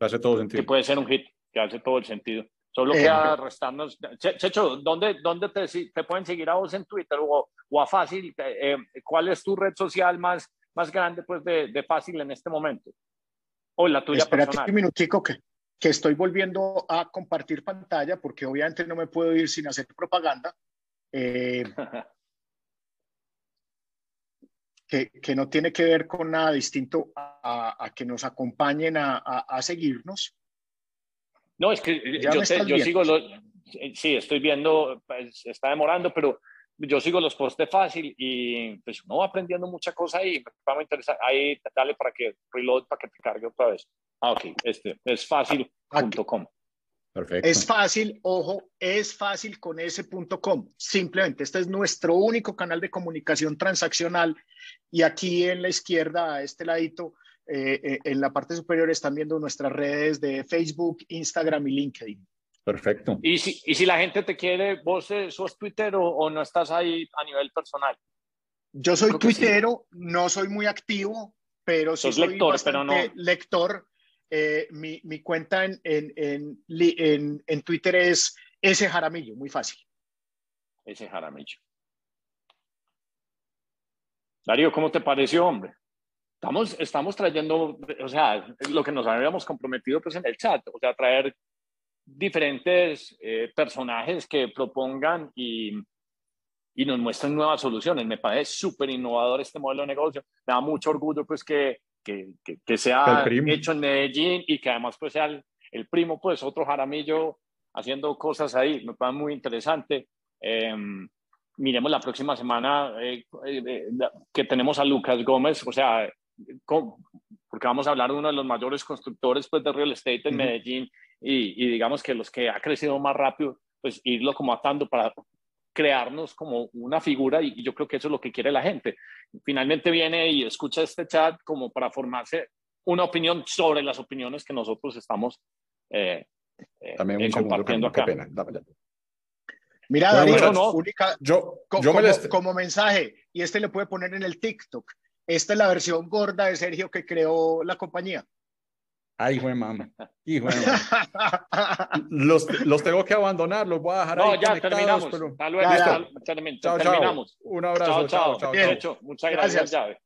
Speaker 2: hace todo sentido.
Speaker 3: que puede ser un hit, que hace todo el sentido. Solo eh, queda restarnos. Checho, ¿dónde, dónde te, te, pueden seguir a vos en Twitter o, o a Fácil? Eh, ¿Cuál es tu red social más, más grande pues, de, de Fácil en este momento? O la tuya
Speaker 1: Espérate un minutico que, que estoy volviendo a compartir pantalla porque obviamente no me puedo ir sin hacer propaganda. Eh, que, no tiene que ver con nada distinto a, que nos acompañen a, seguirnos.
Speaker 3: No, es que yo, sigo los, sí, estoy viendo, pues, está demorando, pero yo sigo los posts de fácil y pues uno va aprendiendo mucha cosa ahí, va a interesar, ahí dale para que reload para que te cargue otra vez. Ah, ok, este es fácil.com.
Speaker 1: Es fácil, ojo, es fácil con ese punto com. Simplemente, este es nuestro único canal de comunicación transaccional y aquí en la izquierda, a este ladito, eh, eh, en la parte superior están viendo nuestras redes de Facebook, Instagram y LinkedIn.
Speaker 2: Perfecto.
Speaker 3: Y si, y si la gente te quiere, vos eh, sos Twitter o, no estás ahí a nivel personal.
Speaker 1: Yo soy tuitero, no soy muy activo, pero sí soy lector, pero no... lector eh, mi, mi, cuenta en, en, en, en, Twitter es ese Jaramillo, muy fácil.
Speaker 3: Ese Jaramillo. Darío, ¿cómo te pareció, hombre? Estamos, estamos trayendo, o sea, lo que nos habíamos comprometido pues en el chat, o sea, traer diferentes eh, personajes que propongan y, y nos muestren nuevas soluciones. Me parece súper innovador este modelo de negocio. Me da mucho orgullo pues que que, que, sea hecho en Medellín y que además pues sea el, primo, pues otro Jaramillo haciendo cosas ahí. Me parece muy interesante. Em, miremos la próxima semana eh, eh, que tenemos a Lucas Gómez, o sea, porque vamos a hablar de uno de los mayores constructores pues, de real estate en Medellín y, y, digamos que los que ha crecido más rápido, pues irlo como atando para crearnos como una figura y, yo creo que eso es lo que quiere la gente. Finalmente viene y escucha este chat como para formarse una opinión sobre las opiniones que nosotros estamos eh, eh, También eh, compartiendo acá. Qué pena.
Speaker 1: Mira, David, yo, como, como mensaje, y este le puede poner en el TikTok, esta es la versión gorda de Sergio que creó la compañía.
Speaker 2: Ay, hijo de mamá. Hijo de mamá. los, los tengo que abandonar, los voy a dejar
Speaker 3: no, ya terminamos. Pero... Hasta luego. Ya, ya.
Speaker 2: Chao, terminamos.
Speaker 3: Un abrazo.
Speaker 2: Chao, chao.
Speaker 3: chao, chao, chao. Muchas gracias. gracias.